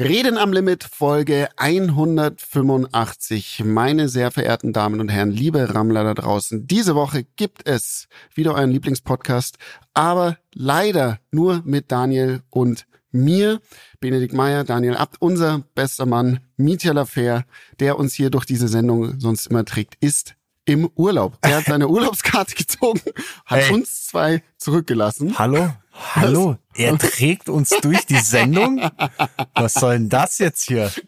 Reden am Limit Folge 185. Meine sehr verehrten Damen und Herren, liebe Rammler da draußen. Diese Woche gibt es wieder euren Lieblingspodcast, aber leider nur mit Daniel und mir, Benedikt Meyer, Daniel Abt, unser bester Mann, Mietja Lafer, der uns hier durch diese Sendung sonst immer trägt, ist im Urlaub. Er hat seine Urlaubskarte gezogen, hat hey. uns zwei zurückgelassen. Hallo? Hallo? Er trägt uns durch die Sendung? Was soll denn das jetzt hier?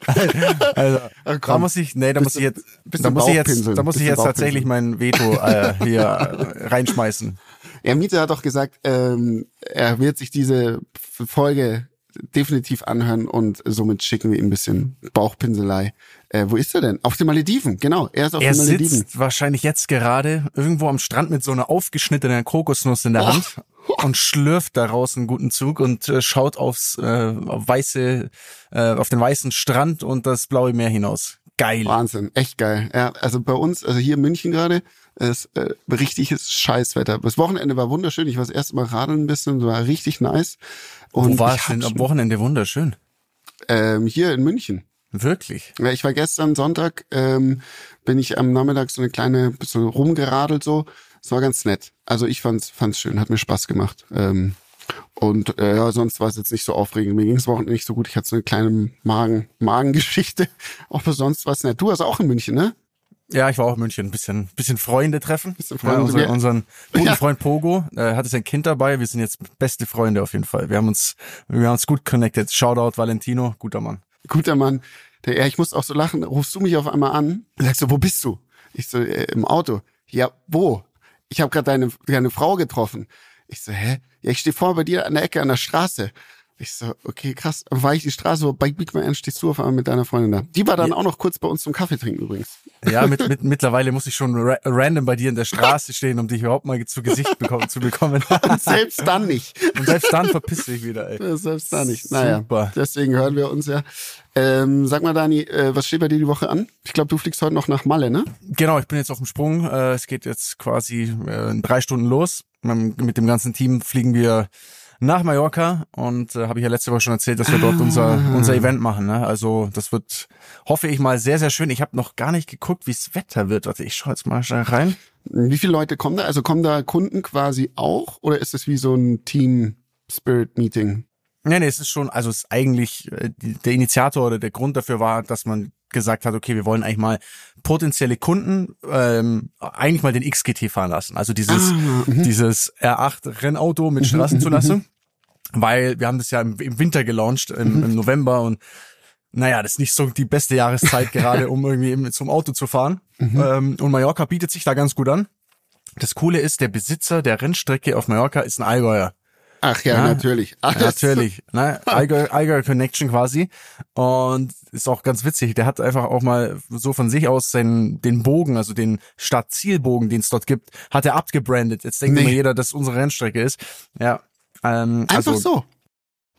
Also, Ach, da muss ich, nee, da muss ich jetzt, da muss ich jetzt, da muss ich jetzt tatsächlich mein Veto äh, hier reinschmeißen. Ja, Miete hat doch gesagt, ähm, er wird sich diese Folge definitiv anhören und somit schicken wir ihm ein bisschen Bauchpinselei. Äh, wo ist er denn? Auf den Malediven, genau. Er ist auf er den Malediven. Er sitzt wahrscheinlich jetzt gerade irgendwo am Strand mit so einer aufgeschnittenen Kokosnuss in der oh. Hand und schlürft daraus einen guten Zug und äh, schaut aufs äh, weiße, äh, auf den weißen Strand und das blaue Meer hinaus. Geil. Wahnsinn, echt geil. Ja, also bei uns, also hier in München gerade, ist äh, richtiges Scheißwetter. Das Wochenende war wunderschön. Ich war das erste Mal radeln ein bisschen, war richtig nice. Und Wo war es denn am Wochenende wunderschön? Ähm, hier in München. Wirklich? Ja, ich war gestern Sonntag, ähm, bin ich am Nachmittag so eine kleine, bisschen rumgeradelt so. Es war ganz nett. Also ich fand's, fand's schön, hat mir Spaß gemacht. Ähm, und äh, ja, sonst war es jetzt nicht so aufregend. Mir ging's Wochenende nicht so gut. Ich hatte so eine kleine Magen, Magengeschichte. Aber sonst war es nett. Du warst auch in München, ne? Ja, ich war auch in München. Ein bisschen, bisschen Freunde treffen. Bisschen Freunde. Ja, unseren, unseren guten ja. Freund Pogo äh, hatte sein Kind dabei. Wir sind jetzt beste Freunde auf jeden Fall. Wir haben uns, wir haben uns gut connected. Shoutout Valentino, guter Mann. Guter Mann. Der, ja, ich muss auch so lachen. Rufst du mich auf einmal an? Sagst du, wo bist du? Ich so, äh, im Auto. Ja, wo? Ich habe gerade deine, deine Frau getroffen. Ich so, hä? Ja, ich stehe vor bei dir an der Ecke an der Straße. Ich so, okay, krass. War ich die Straße, bei Big Man stehst du auf einmal mit deiner Freundin da. Die war dann ja. auch noch kurz bei uns zum Kaffee trinken übrigens. Ja, mit, mit, mittlerweile muss ich schon ra random bei dir in der Straße stehen, um dich überhaupt mal zu Gesicht bekommen, zu bekommen. Und selbst dann nicht. Und selbst dann verpiss dich wieder, ey. Ja, selbst dann nicht. Naja, Super. deswegen hören wir uns ja. Ähm, sag mal, Dani, äh, was steht bei dir die Woche an? Ich glaube, du fliegst heute noch nach Malle, ne? Genau, ich bin jetzt auf dem Sprung. Äh, es geht jetzt quasi äh, in drei Stunden los. Mit dem ganzen Team fliegen wir nach Mallorca und äh, habe ich ja letzte Woche schon erzählt, dass wir dort ah. unser unser Event machen. Ne? Also das wird, hoffe ich mal, sehr sehr schön. Ich habe noch gar nicht geguckt, wie es Wetter wird. Warte, ich schaue jetzt mal schnell rein. Wie viele Leute kommen da? Also kommen da Kunden quasi auch oder ist es wie so ein Team Spirit Meeting? Nee, nee, es ist schon, also es ist eigentlich äh, der Initiator oder der Grund dafür war, dass man gesagt hat, okay, wir wollen eigentlich mal potenzielle Kunden ähm, eigentlich mal den XGT fahren lassen. Also dieses, ah, mhm. dieses R8 Rennauto mit mhm, Straßenzulassung. Mhm, weil wir haben das ja im, im Winter gelauncht, im, im November und naja, das ist nicht so die beste Jahreszeit gerade, um irgendwie zum Auto zu fahren. Ähm, und Mallorca bietet sich da ganz gut an. Das Coole ist, der Besitzer der Rennstrecke auf Mallorca ist ein Allgäuer. Ach ja, ja natürlich. Alles. Natürlich. Ne? Eiger, Eiger Connection quasi. Und ist auch ganz witzig. Der hat einfach auch mal so von sich aus seinen, den Bogen, also den Startzielbogen, den es dort gibt, hat er abgebrandet. Jetzt denkt nee. immer jeder, dass unsere Rennstrecke ist. Ja. Ähm, einfach also, so.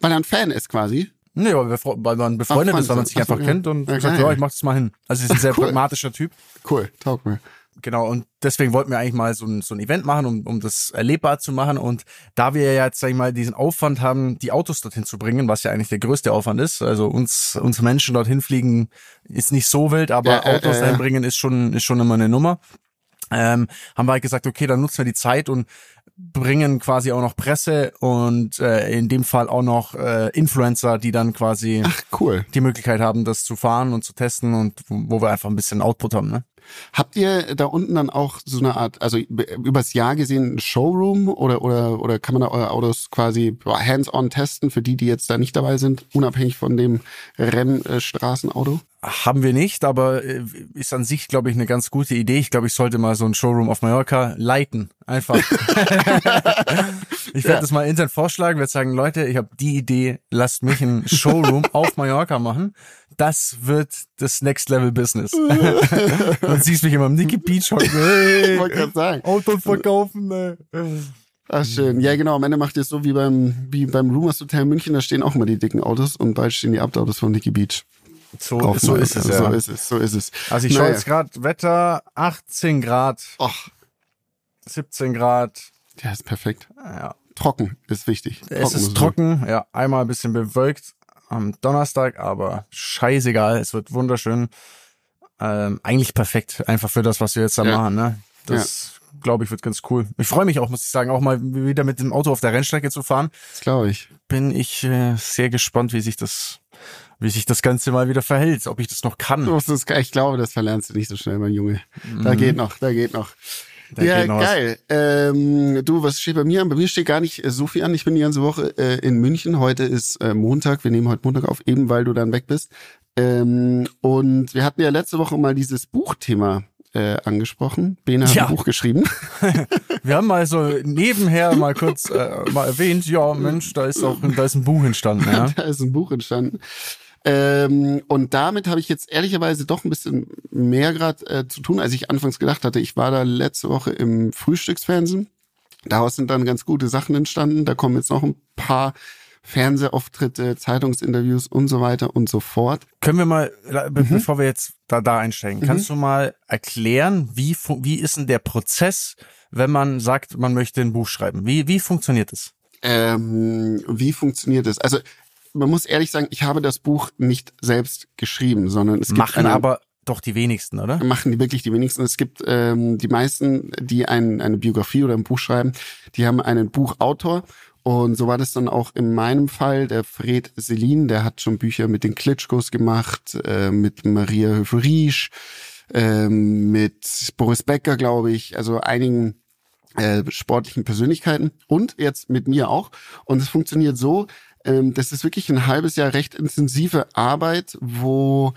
Weil er ein Fan ist quasi. Nee, weil, wir, weil man befreundet Ach, ist, weil man sich einfach so, kennt und ja, sagt, ja, ich mach das mal hin. Also ist ein sehr cool. pragmatischer Typ. Cool, taugt mir. Genau, und deswegen wollten wir eigentlich mal so ein, so ein Event machen, um, um das erlebbar zu machen. Und da wir ja jetzt, sag ich mal, diesen Aufwand haben, die Autos dorthin zu bringen, was ja eigentlich der größte Aufwand ist, also uns, uns Menschen dorthin fliegen ist nicht so wild, aber ja, Autos äh, dahin bringen ist schon, ist schon immer eine Nummer. Ähm, haben wir halt gesagt, okay, dann nutzen wir die Zeit und bringen quasi auch noch Presse und äh, in dem Fall auch noch äh, Influencer, die dann quasi Ach, cool. die Möglichkeit haben, das zu fahren und zu testen und wo, wo wir einfach ein bisschen Output haben. Ne? Habt ihr da unten dann auch so eine Art, also übers Jahr gesehen, ein Showroom oder oder oder kann man da eure Autos quasi hands-on testen für die, die jetzt da nicht dabei sind, unabhängig von dem Rennstraßenauto? Haben wir nicht, aber äh, ist an sich, glaube ich, eine ganz gute Idee. Ich glaube, ich sollte mal so ein Showroom auf Mallorca leiten. Einfach. ich werde ja. das mal intern vorschlagen, werde sagen, Leute, ich habe die Idee, lasst mich ein Showroom auf Mallorca machen. Das wird das Next Level Business. Dann siehst mich immer im Nicky Beach hocken. Hey, ich wollte gerade sagen. Autos verkaufen. Ey. Ach schön. Ja, genau. Am Ende macht ihr es so wie beim, wie beim Rumors Hotel München. Da stehen auch immer die dicken Autos und bald stehen die Abtautos von Nicky Beach. So, so ist es, ja. So ist es, so ist es. Also ich naja. schaue jetzt gerade Wetter 18 Grad. Ach. 17 Grad. Ja, ist perfekt. Ja. Trocken ist wichtig. Trocken es ist trocken, ja. Einmal ein bisschen bewölkt, am Donnerstag, aber scheißegal, es wird wunderschön. Ähm, eigentlich perfekt, einfach für das, was wir jetzt da Ja. machen. Ne? Das, glaube ich, wird ganz cool. Ich freue mich auch, muss ich sagen, auch mal wieder mit dem Auto auf der Rennstrecke zu fahren. Das glaube ich. Bin ich äh, sehr gespannt, wie sich das, wie sich das Ganze mal wieder verhält, ob ich das noch kann. Es- Ich glaube, das verlernst du nicht so schnell, mein Junge. Da Mhm. geht noch, da geht noch. Da ja, geht noch geil. Ähm, du, was steht bei mir an? Bei mir steht gar nicht äh, so viel an. Ich bin die ganze Woche äh, in München. Heute ist äh, Montag. Wir nehmen heute Montag auf, eben weil du dann weg bist. Ähm, und wir hatten ja letzte Woche mal dieses Buchthema äh, angesprochen. Bene hat Ja. ein Buch geschrieben. Wir haben mal so nebenher mal kurz äh, mal erwähnt, ja Mensch, da ist auch da ist ein Buch entstanden, ja. da ist ein Buch entstanden. Ähm, und damit habe ich jetzt ehrlicherweise doch ein bisschen mehr gerade äh, zu tun, als ich anfangs gedacht hatte. Ich war da letzte Woche im Frühstücksfernsehen. Daraus sind dann ganz gute Sachen entstanden. Da kommen jetzt noch ein paar Fernsehauftritte, Zeitungsinterviews und so weiter und so fort. Können wir mal, Mhm. bevor wir jetzt da, da einsteigen, kannst du mal erklären, wie, wie ist denn der Prozess, wenn man sagt, man möchte ein Buch schreiben? Wie, wie funktioniert es? Ähm, wie funktioniert das? Also man muss ehrlich sagen, ich habe das Buch nicht selbst geschrieben, sondern es gibt Machen eine, aber doch die wenigsten, oder? machen die wirklich die wenigsten. Es gibt ähm, die meisten, die ein, eine Biografie oder ein Buch schreiben, die haben einen Buchautor. Und so war das dann auch in meinem Fall. Der Fred Selin, der hat schon Bücher mit den Klitschkos gemacht, äh, mit Maria Höfel-Riesch, ähm, mit Boris Becker, glaube ich, also einigen äh, sportlichen Persönlichkeiten und jetzt mit mir auch. Und es funktioniert so, ähm, das ist wirklich ein halbes Jahr recht intensive Arbeit, wo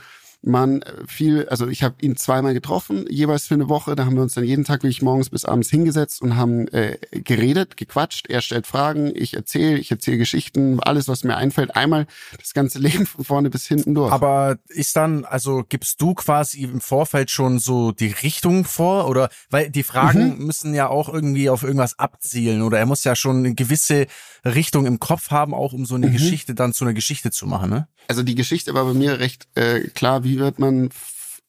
man viel, also ich habe ihn zweimal getroffen, jeweils für eine Woche. Da haben wir uns dann jeden Tag wirklich morgens bis abends hingesetzt und haben äh, geredet, gequatscht. Er stellt Fragen, ich erzähle, ich erzähle Geschichten, alles, was mir einfällt. Einmal das ganze Leben von vorne bis hinten durch. Aber ist dann, also gibst du quasi im Vorfeld schon so die Richtung vor? Oder weil die Fragen Mhm. müssen ja auch irgendwie auf irgendwas abzielen oder er muss ja schon eine gewisse Richtung im Kopf haben, auch um so eine Mhm. Geschichte dann zu einer Geschichte zu machen, ne? Also die Geschichte war bei mir recht äh, klar, wie wird man,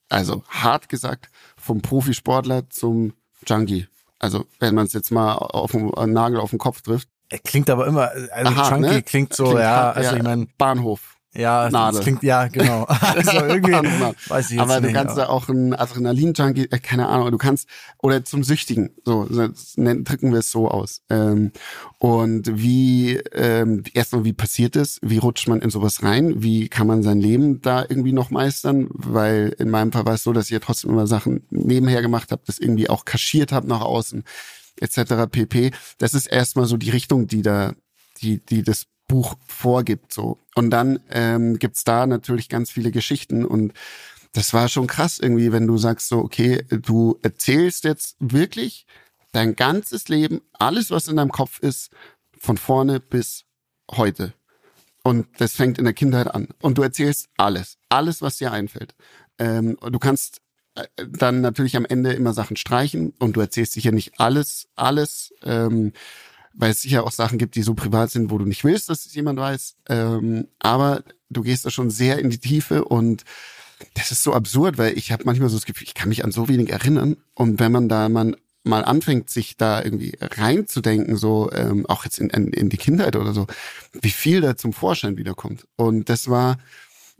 also hart gesagt, vom Profisportler zum Junkie. Also wenn man es jetzt mal auf den Nagel auf den Kopf trifft. Er klingt aber immer, also Aha, Chunky ne? klingt so, Klingt ja, hart, also ja, ich meine, Bahnhof. Ja, Nadel. das klingt, ja, genau. Also irgendwie, weiß ich jetzt Aber du nicht. kannst da auch ein Adrenalin-Junkie, äh, keine Ahnung, du kannst, oder zum Süchtigen, so, nennen- drücken wir es so aus. Ähm, und wie, ähm, erstmal, wie passiert es? Wie rutscht man in sowas rein? Wie kann man sein Leben da irgendwie noch meistern? Weil in meinem Fall war es so, dass ich ja trotzdem immer Sachen nebenher gemacht habe, das irgendwie auch kaschiert habe nach außen, etc. pp. Das ist erstmal so die Richtung, die da, die, die das Buch vorgibt, so. Und dann ähm, gibt's da natürlich ganz viele Geschichten und das war schon krass irgendwie, wenn du sagst so, okay, du erzählst jetzt wirklich dein ganzes Leben, alles, was in deinem Kopf ist, von vorne bis heute. Und das fängt in der Kindheit an. Und du erzählst alles, alles, was dir einfällt. Ähm, du kannst äh, dann natürlich am Ende immer Sachen streichen und du erzählst sicher nicht alles, alles, ähm, weil es sicher auch Sachen gibt, die so privat sind, wo du nicht willst, dass es jemand weiß. Ähm, aber du gehst da schon sehr in die Tiefe und das ist so absurd, weil ich habe manchmal so das Gefühl, ich kann mich an so wenig erinnern. Und wenn man da man mal anfängt, sich da irgendwie reinzudenken, so ähm, auch jetzt in, in, in die Kindheit oder so, wie viel da zum Vorschein wiederkommt. Und das war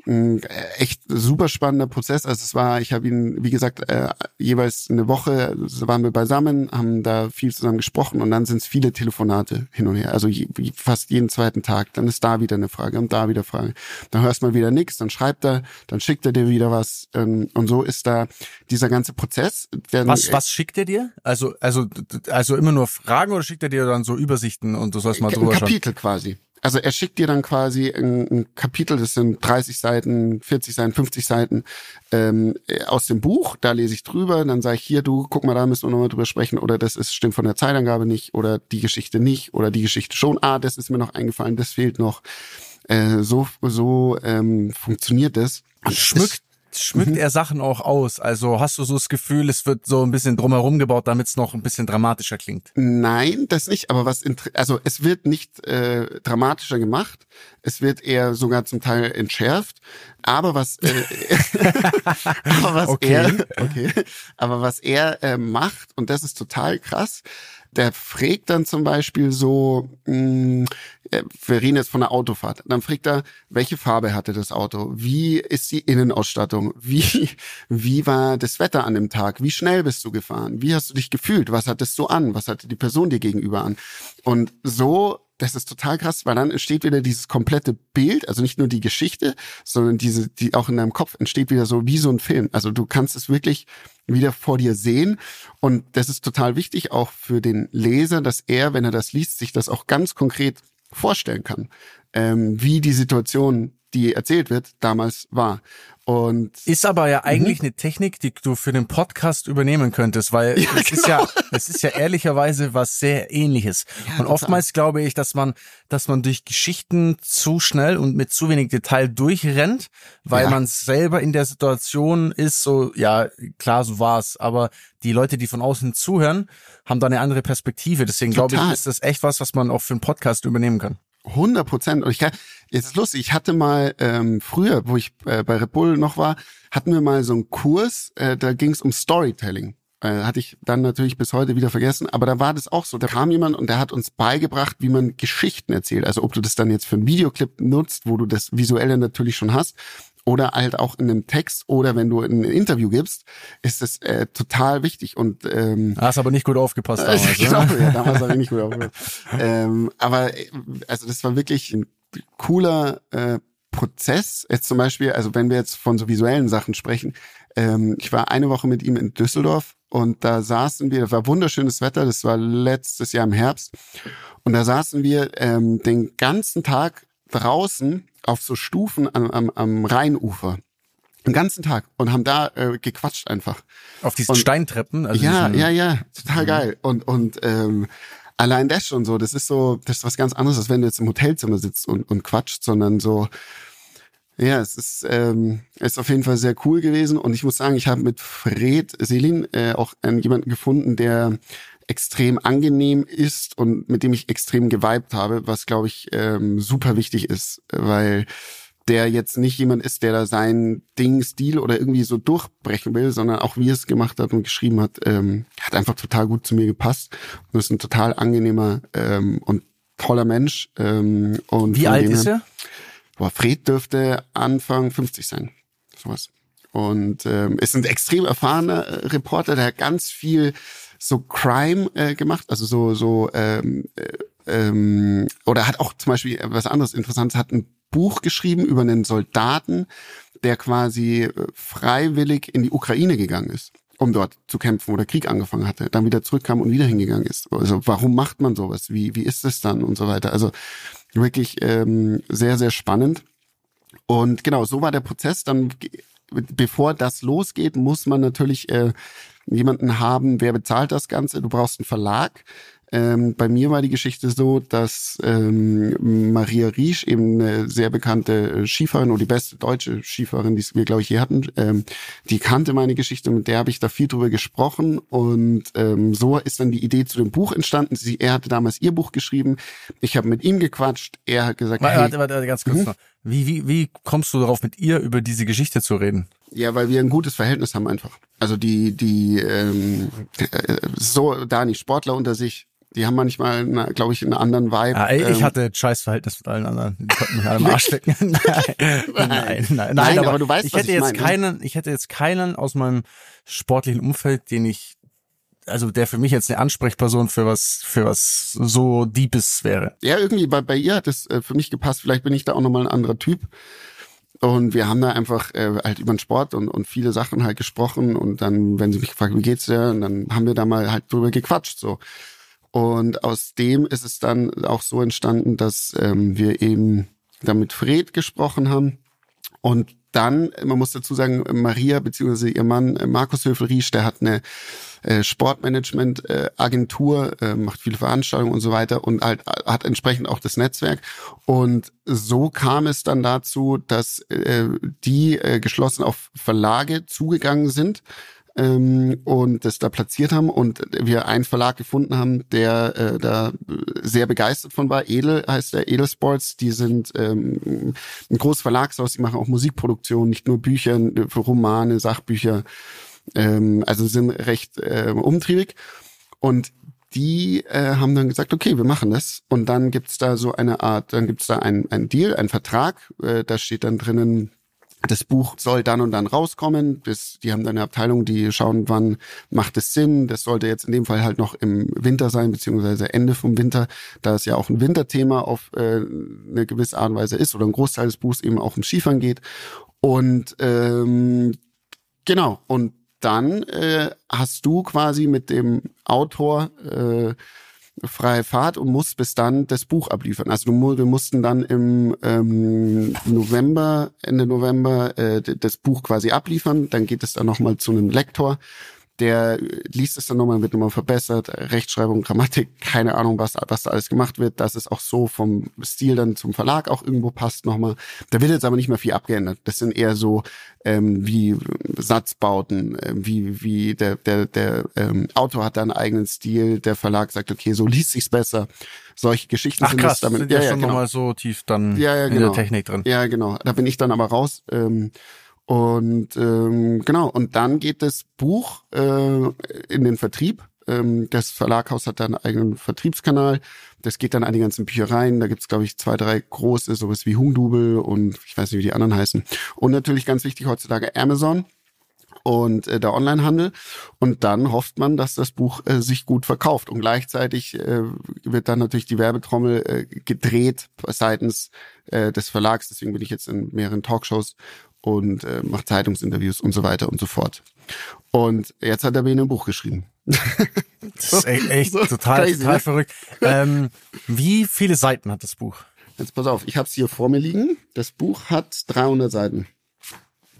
ein echt super spannender Prozess. Also es war, ich habe ihn, wie gesagt, äh, jeweils eine Woche waren wir beisammen, haben da viel zusammen gesprochen und dann sind es viele Telefonate hin und her. Also je, fast jeden zweiten Tag. Dann ist da wieder eine Frage und da wieder Frage. Dann hörst mal wieder nichts, dann schreibt er, dann schickt er dir wieder was ähm, und so ist da dieser ganze Prozess. Was, was schickt er dir? Also, also, also immer nur Fragen oder schickt er dir dann so Übersichten und du sollst mal drüber schauen? Kapitel quasi. Also er schickt dir dann quasi ein, ein Kapitel, das sind 30 Seiten, 40 Seiten, 50 Seiten ähm, äh, aus dem Buch. Da lese ich drüber, dann sage ich hier, du, guck mal, da müssen wir nochmal drüber sprechen. Oder das ist stimmt von der Zeitangabe nicht oder die Geschichte nicht oder die Geschichte schon. Ah, das ist mir noch eingefallen, das fehlt noch. Äh, so so ähm, funktioniert das. Und das Schmückt, schmückt er Sachen auch aus? Also hast du so das Gefühl, es wird so ein bisschen drumherum gebaut, damit es noch ein bisschen dramatischer klingt? Nein, das nicht, aber was also es wird nicht äh, dramatischer gemacht, es wird eher sogar zum Teil entschärft, aber was äh, aber was Okay. er okay, aber was er äh, macht und das ist total krass, der fragt dann zum Beispiel so, mh, mm, äh, wir reden jetzt von der Autofahrt. Dann fragt er, welche Farbe hatte das Auto? Wie ist die Innenausstattung? Wie, wie war das Wetter an dem Tag? Wie schnell bist du gefahren? Wie hast du dich gefühlt? Was hattest du an? Was hatte die Person dir gegenüber an? Und so das ist total krass, weil dann entsteht wieder dieses komplette Bild, also nicht nur die Geschichte, sondern diese, die auch in deinem Kopf entsteht wieder so wie so ein Film. Also du kannst es wirklich wieder vor dir sehen. Und das ist total wichtig auch für den Leser, dass er, wenn er das liest, sich das auch ganz konkret vorstellen kann, ähm, wie die Situation, die erzählt wird, damals war. Und ist aber ja eigentlich mhm. eine Technik, die du für den Podcast übernehmen könntest, weil ja, es genau. ist ja, es ist ja ehrlicherweise was sehr ähnliches. Ja, und oftmals glaube ich, dass man, dass man durch Geschichten zu schnell und mit zu wenig Detail durchrennt, weil ja. man selber in der Situation ist, so, ja, klar, so war's. Aber die Leute, die von außen zuhören, haben da eine andere Perspektive. Deswegen glaube ich, ist das echt was, was man auch für einen Podcast übernehmen kann. 100 Prozent. Und ich kann, jetzt ist lustig, ich hatte mal ähm, früher, wo ich äh, bei Red Bull noch war, hatten wir mal so einen Kurs, äh, da ging es um Storytelling. Äh, hatte ich dann natürlich bis heute wieder vergessen, aber da war das auch so. Da kam jemand und der hat uns beigebracht, wie man Geschichten erzählt. Also ob du das dann jetzt für einen Videoclip nutzt, wo du das Visuelle natürlich schon hast, oder halt auch in einem Text oder wenn du ein Interview gibst, ist es äh, total wichtig und ähm, hast aber nicht gut aufgepasst damals, äh, genau, ja, damals habe ich nicht gut aufgepasst. ähm, aber äh, also das war wirklich ein cooler äh, Prozess. Jetzt zum Beispiel, also wenn wir jetzt von so visuellen Sachen sprechen, ähm, ich war eine Woche mit ihm in Düsseldorf und da saßen wir, das war wunderschönes Wetter, das war letztes Jahr im Herbst und da saßen wir ähm, den ganzen Tag draußen auf so Stufen am, am, am Rheinufer. Den ganzen Tag und haben da äh, gequatscht einfach. Auf diesen und, Steintreppen? Also ja, ja, ja, total mhm. geil. Und, und ähm, allein das schon so, das ist so, das ist was ganz anderes, als wenn du jetzt im Hotelzimmer sitzt und, und quatscht, sondern so, ja, es ist, ähm, ist auf jeden Fall sehr cool gewesen und ich muss sagen, ich habe mit Fred Selin äh, auch einen, jemanden gefunden, der extrem angenehm ist und mit dem ich extrem geweibt habe, was glaube ich ähm, super wichtig ist, weil der jetzt nicht jemand ist, der da sein Ding, Stil oder irgendwie so durchbrechen will, sondern auch wie er es gemacht hat und geschrieben hat, ähm, hat einfach total gut zu mir gepasst und ist ein total angenehmer ähm, und toller Mensch. Ähm, und wie alt ist er? Boah, Fred dürfte Anfang 50 sein, sowas. Und ähm, ist ein extrem erfahrener äh, Reporter, der ganz viel so Crime äh, gemacht, also so so ähm, äh, ähm, oder hat auch zum Beispiel was anderes Interessantes, hat ein Buch geschrieben über einen Soldaten, der quasi äh, freiwillig in die Ukraine gegangen ist, um dort zu kämpfen oder Krieg angefangen hatte, dann wieder zurückkam und wieder hingegangen ist. Also warum macht man sowas? Wie wie ist es dann und so weiter? Also wirklich ähm, sehr sehr spannend. Und genau, so war der Prozess. Dann bevor das losgeht, muss man natürlich äh, jemanden haben, wer bezahlt das Ganze. Du brauchst einen Verlag. Ähm, bei mir war die Geschichte so, dass ähm, Maria Riesch, eben eine sehr bekannte Skifahrerin oder die beste deutsche Skifahrerin, die wir, glaube ich, je hatten, ähm, die kannte meine Geschichte, mit der habe ich da viel drüber gesprochen und ähm, so ist dann die Idee zu dem Buch entstanden. Sie, er hatte damals ihr Buch geschrieben, ich habe mit ihm gequatscht, er hat gesagt, warte, hey, warte, warte, ganz kurz mhm. noch. Wie, wie, wie kommst du darauf, mit ihr über diese Geschichte zu reden? Ja, weil wir ein gutes Verhältnis haben einfach. Also die, die ähm, äh, so da nicht Sportler unter sich, die haben manchmal, glaube ich, einen anderen Vibe. Ey, ich ähm, hatte ein scheiß Verhältnis mit allen anderen. Die konnten mich alle im Arsch stecken. nein, nein, nein, nein, aber, aber du weißt, ich hätte ich jetzt meine. keinen, ich hätte jetzt keinen aus meinem sportlichen Umfeld, den ich also der für mich jetzt eine Ansprechperson für was für was so Deepes wäre. Ja, irgendwie bei, bei ihr hat es äh, für mich gepasst. Vielleicht bin ich da auch nochmal ein anderer Typ. Und wir haben da einfach äh, halt über den Sport und, und viele Sachen halt gesprochen. Und dann, wenn sie mich gefragt, wie geht's dir, und dann haben wir da mal halt drüber gequatscht so. Und aus dem ist es dann auch so entstanden, dass ähm, wir eben da mit Fred gesprochen haben. Und dann, man muss dazu sagen, Maria beziehungsweise ihr Mann äh, Markus Höfel-Riesch, der hat eine äh, Sportmanagement-Agentur, äh, macht viele Veranstaltungen und so weiter und halt hat entsprechend auch das Netzwerk. Und so kam es dann dazu, dass die geschlossen auf Verlage zugegangen sind ähm, und das da platziert haben und wir einen Verlag gefunden haben, der äh, da sehr begeistert von war. Edel heißt der Edelsports. Die sind ähm, ein großes Verlagshaus, die machen auch Musikproduktion, nicht nur Bücher, Romane, Sachbücher. Ähm, also sind recht äh, umtriebig. Und die äh, haben dann gesagt, okay, wir machen das. Und dann gibt's da so eine Art, dann gibt's da ein, ein Deal, einen Vertrag, äh, da steht dann drinnen, das Buch soll dann und dann rauskommen. Das, die haben dann eine Abteilung, die schauen, wann macht es Sinn. Das sollte jetzt in dem Fall halt noch im Winter sein, beziehungsweise Ende vom Winter, da es ja auch ein Winterthema auf äh, eine gewisse Art und Weise ist oder ein Großteil des Buchs eben auch um Skifahren geht. Und ähm, genau, und dann äh, hast du quasi mit dem Autor äh, freie Fahrt und musst bis dann das Buch abliefern. Also du, wir mussten dann im ähm, November, Ende November äh, das Buch quasi abliefern. Dann geht es dann nochmal zu einem Lektor der liest es dann nochmal, wird nochmal verbessert, Rechtschreibung, Grammatik, keine Ahnung, was, was da alles gemacht wird, dass es auch so vom Stil dann zum Verlag auch irgendwo passt nochmal. Da wird jetzt aber nicht mehr viel abgeändert. Das sind eher so ähm, wie Satzbauten, äh, wie, wie der, der, der ähm, Autor hat da einen eigenen Stil, der Verlag sagt, okay, so liest sich's besser. Solche Geschichten Ach, sind krass, das damit. Sind ja, ja ja, schon genau. nochmal so tief dann Ja, ja, in genau. der Technik drin. Ja, genau. Da bin ich dann aber raus. Ähm, und ähm, genau, und dann geht das Buch äh, in den Vertrieb. Ähm, das Verlaghaus hat da einen eigenen Vertriebskanal. Das geht dann an die ganzen Büchereien. Da gibt's glaube ich, zwei, drei große, sowas wie Hungdubel und ich weiß nicht, wie die anderen heißen. Und natürlich ganz wichtig heutzutage Amazon und äh, der Onlinehandel. Und dann hofft man, dass das Buch äh, sich gut verkauft. Und gleichzeitig äh, wird dann natürlich die Werbetrommel äh, gedreht seitens äh, des Verlags. Deswegen bin ich jetzt in mehreren Talkshows und äh, mache Zeitungsinterviews und so weiter und so fort. Und jetzt hat er mir ein Buch geschrieben. Das ist echt, echt So total, crazy, total ne? verrückt. Ähm, wie viele Seiten hat das Buch? Jetzt pass auf, ich habe es hier vor mir liegen. Das Buch hat 300 Seiten.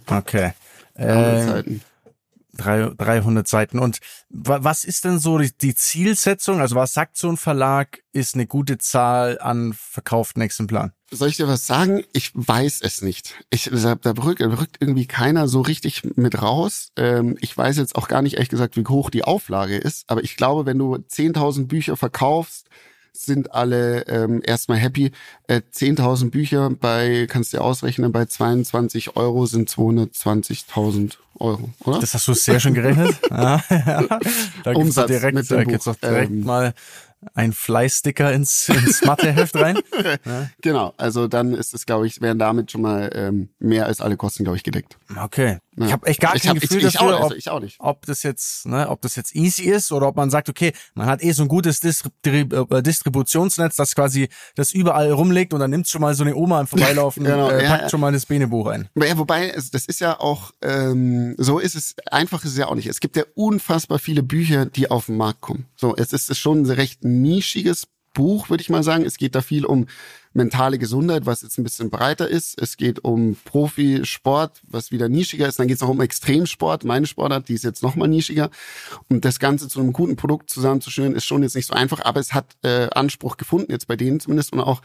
Okay. 300 Äh, Seiten. drei- 300 Seiten. Und wa- was ist denn so die, die Zielsetzung? Also was sagt so ein Verlag, ist eine gute Zahl an verkauften Exemplaren? Soll ich dir was sagen? Ich weiß es nicht. Ich, da, da rückt, rückt irgendwie keiner so richtig mit raus. Ähm, ich weiß jetzt auch gar nicht, ehrlich gesagt, wie hoch die Auflage ist. Aber ich glaube, wenn du 10.000 Bücher verkaufst, sind alle ähm, erstmal happy. Äh, 10.000 Bücher bei, kannst du dir ausrechnen, bei 22 Euro sind 220.000 Euro, oder? Das hast du sehr schön gerechnet. ja, ja. Da Umsatz direkt, mit dem Buch. direkt Ähm. mal ein Fleißsticker ins, ins Matheheft rein. Genau, also dann ist es, glaube ich, wären damit schon mal ähm, mehr als alle Kosten, glaube ich, gedeckt. Okay. Ja. Ich habe echt gar ich kein hab, Gefühl ich, ich dafür, auch, also ob, ich auch nicht. ob das jetzt, ne, ob das jetzt easy ist oder ob man sagt, okay, man hat eh so ein gutes Distrib äh, Distributionsnetz, das quasi das überall rumliegt und dann nimmt schon mal so eine Oma im Vorbeilaufen, Genau, äh, packt ja. schon mal das Benebuch ein. Ja, wobei, das ist ja auch, ähm, so ist es, einfach ist es ja auch nicht. Es gibt ja unfassbar viele Bücher, die auf den Markt kommen. So, es ist, ist schon ein recht nischiges Buch, würde ich mal sagen. Es geht da viel um mentale Gesundheit, was jetzt ein bisschen breiter ist. Es geht um Profisport, was wieder nischiger ist. Dann geht es noch um Extremsport, meine Sportart, die ist jetzt noch mal nischiger. Und das Ganze zu einem guten Produkt zusammenzuschnüren, ist schon jetzt nicht so einfach, aber es hat äh, Anspruch gefunden, jetzt bei denen zumindest. Und auch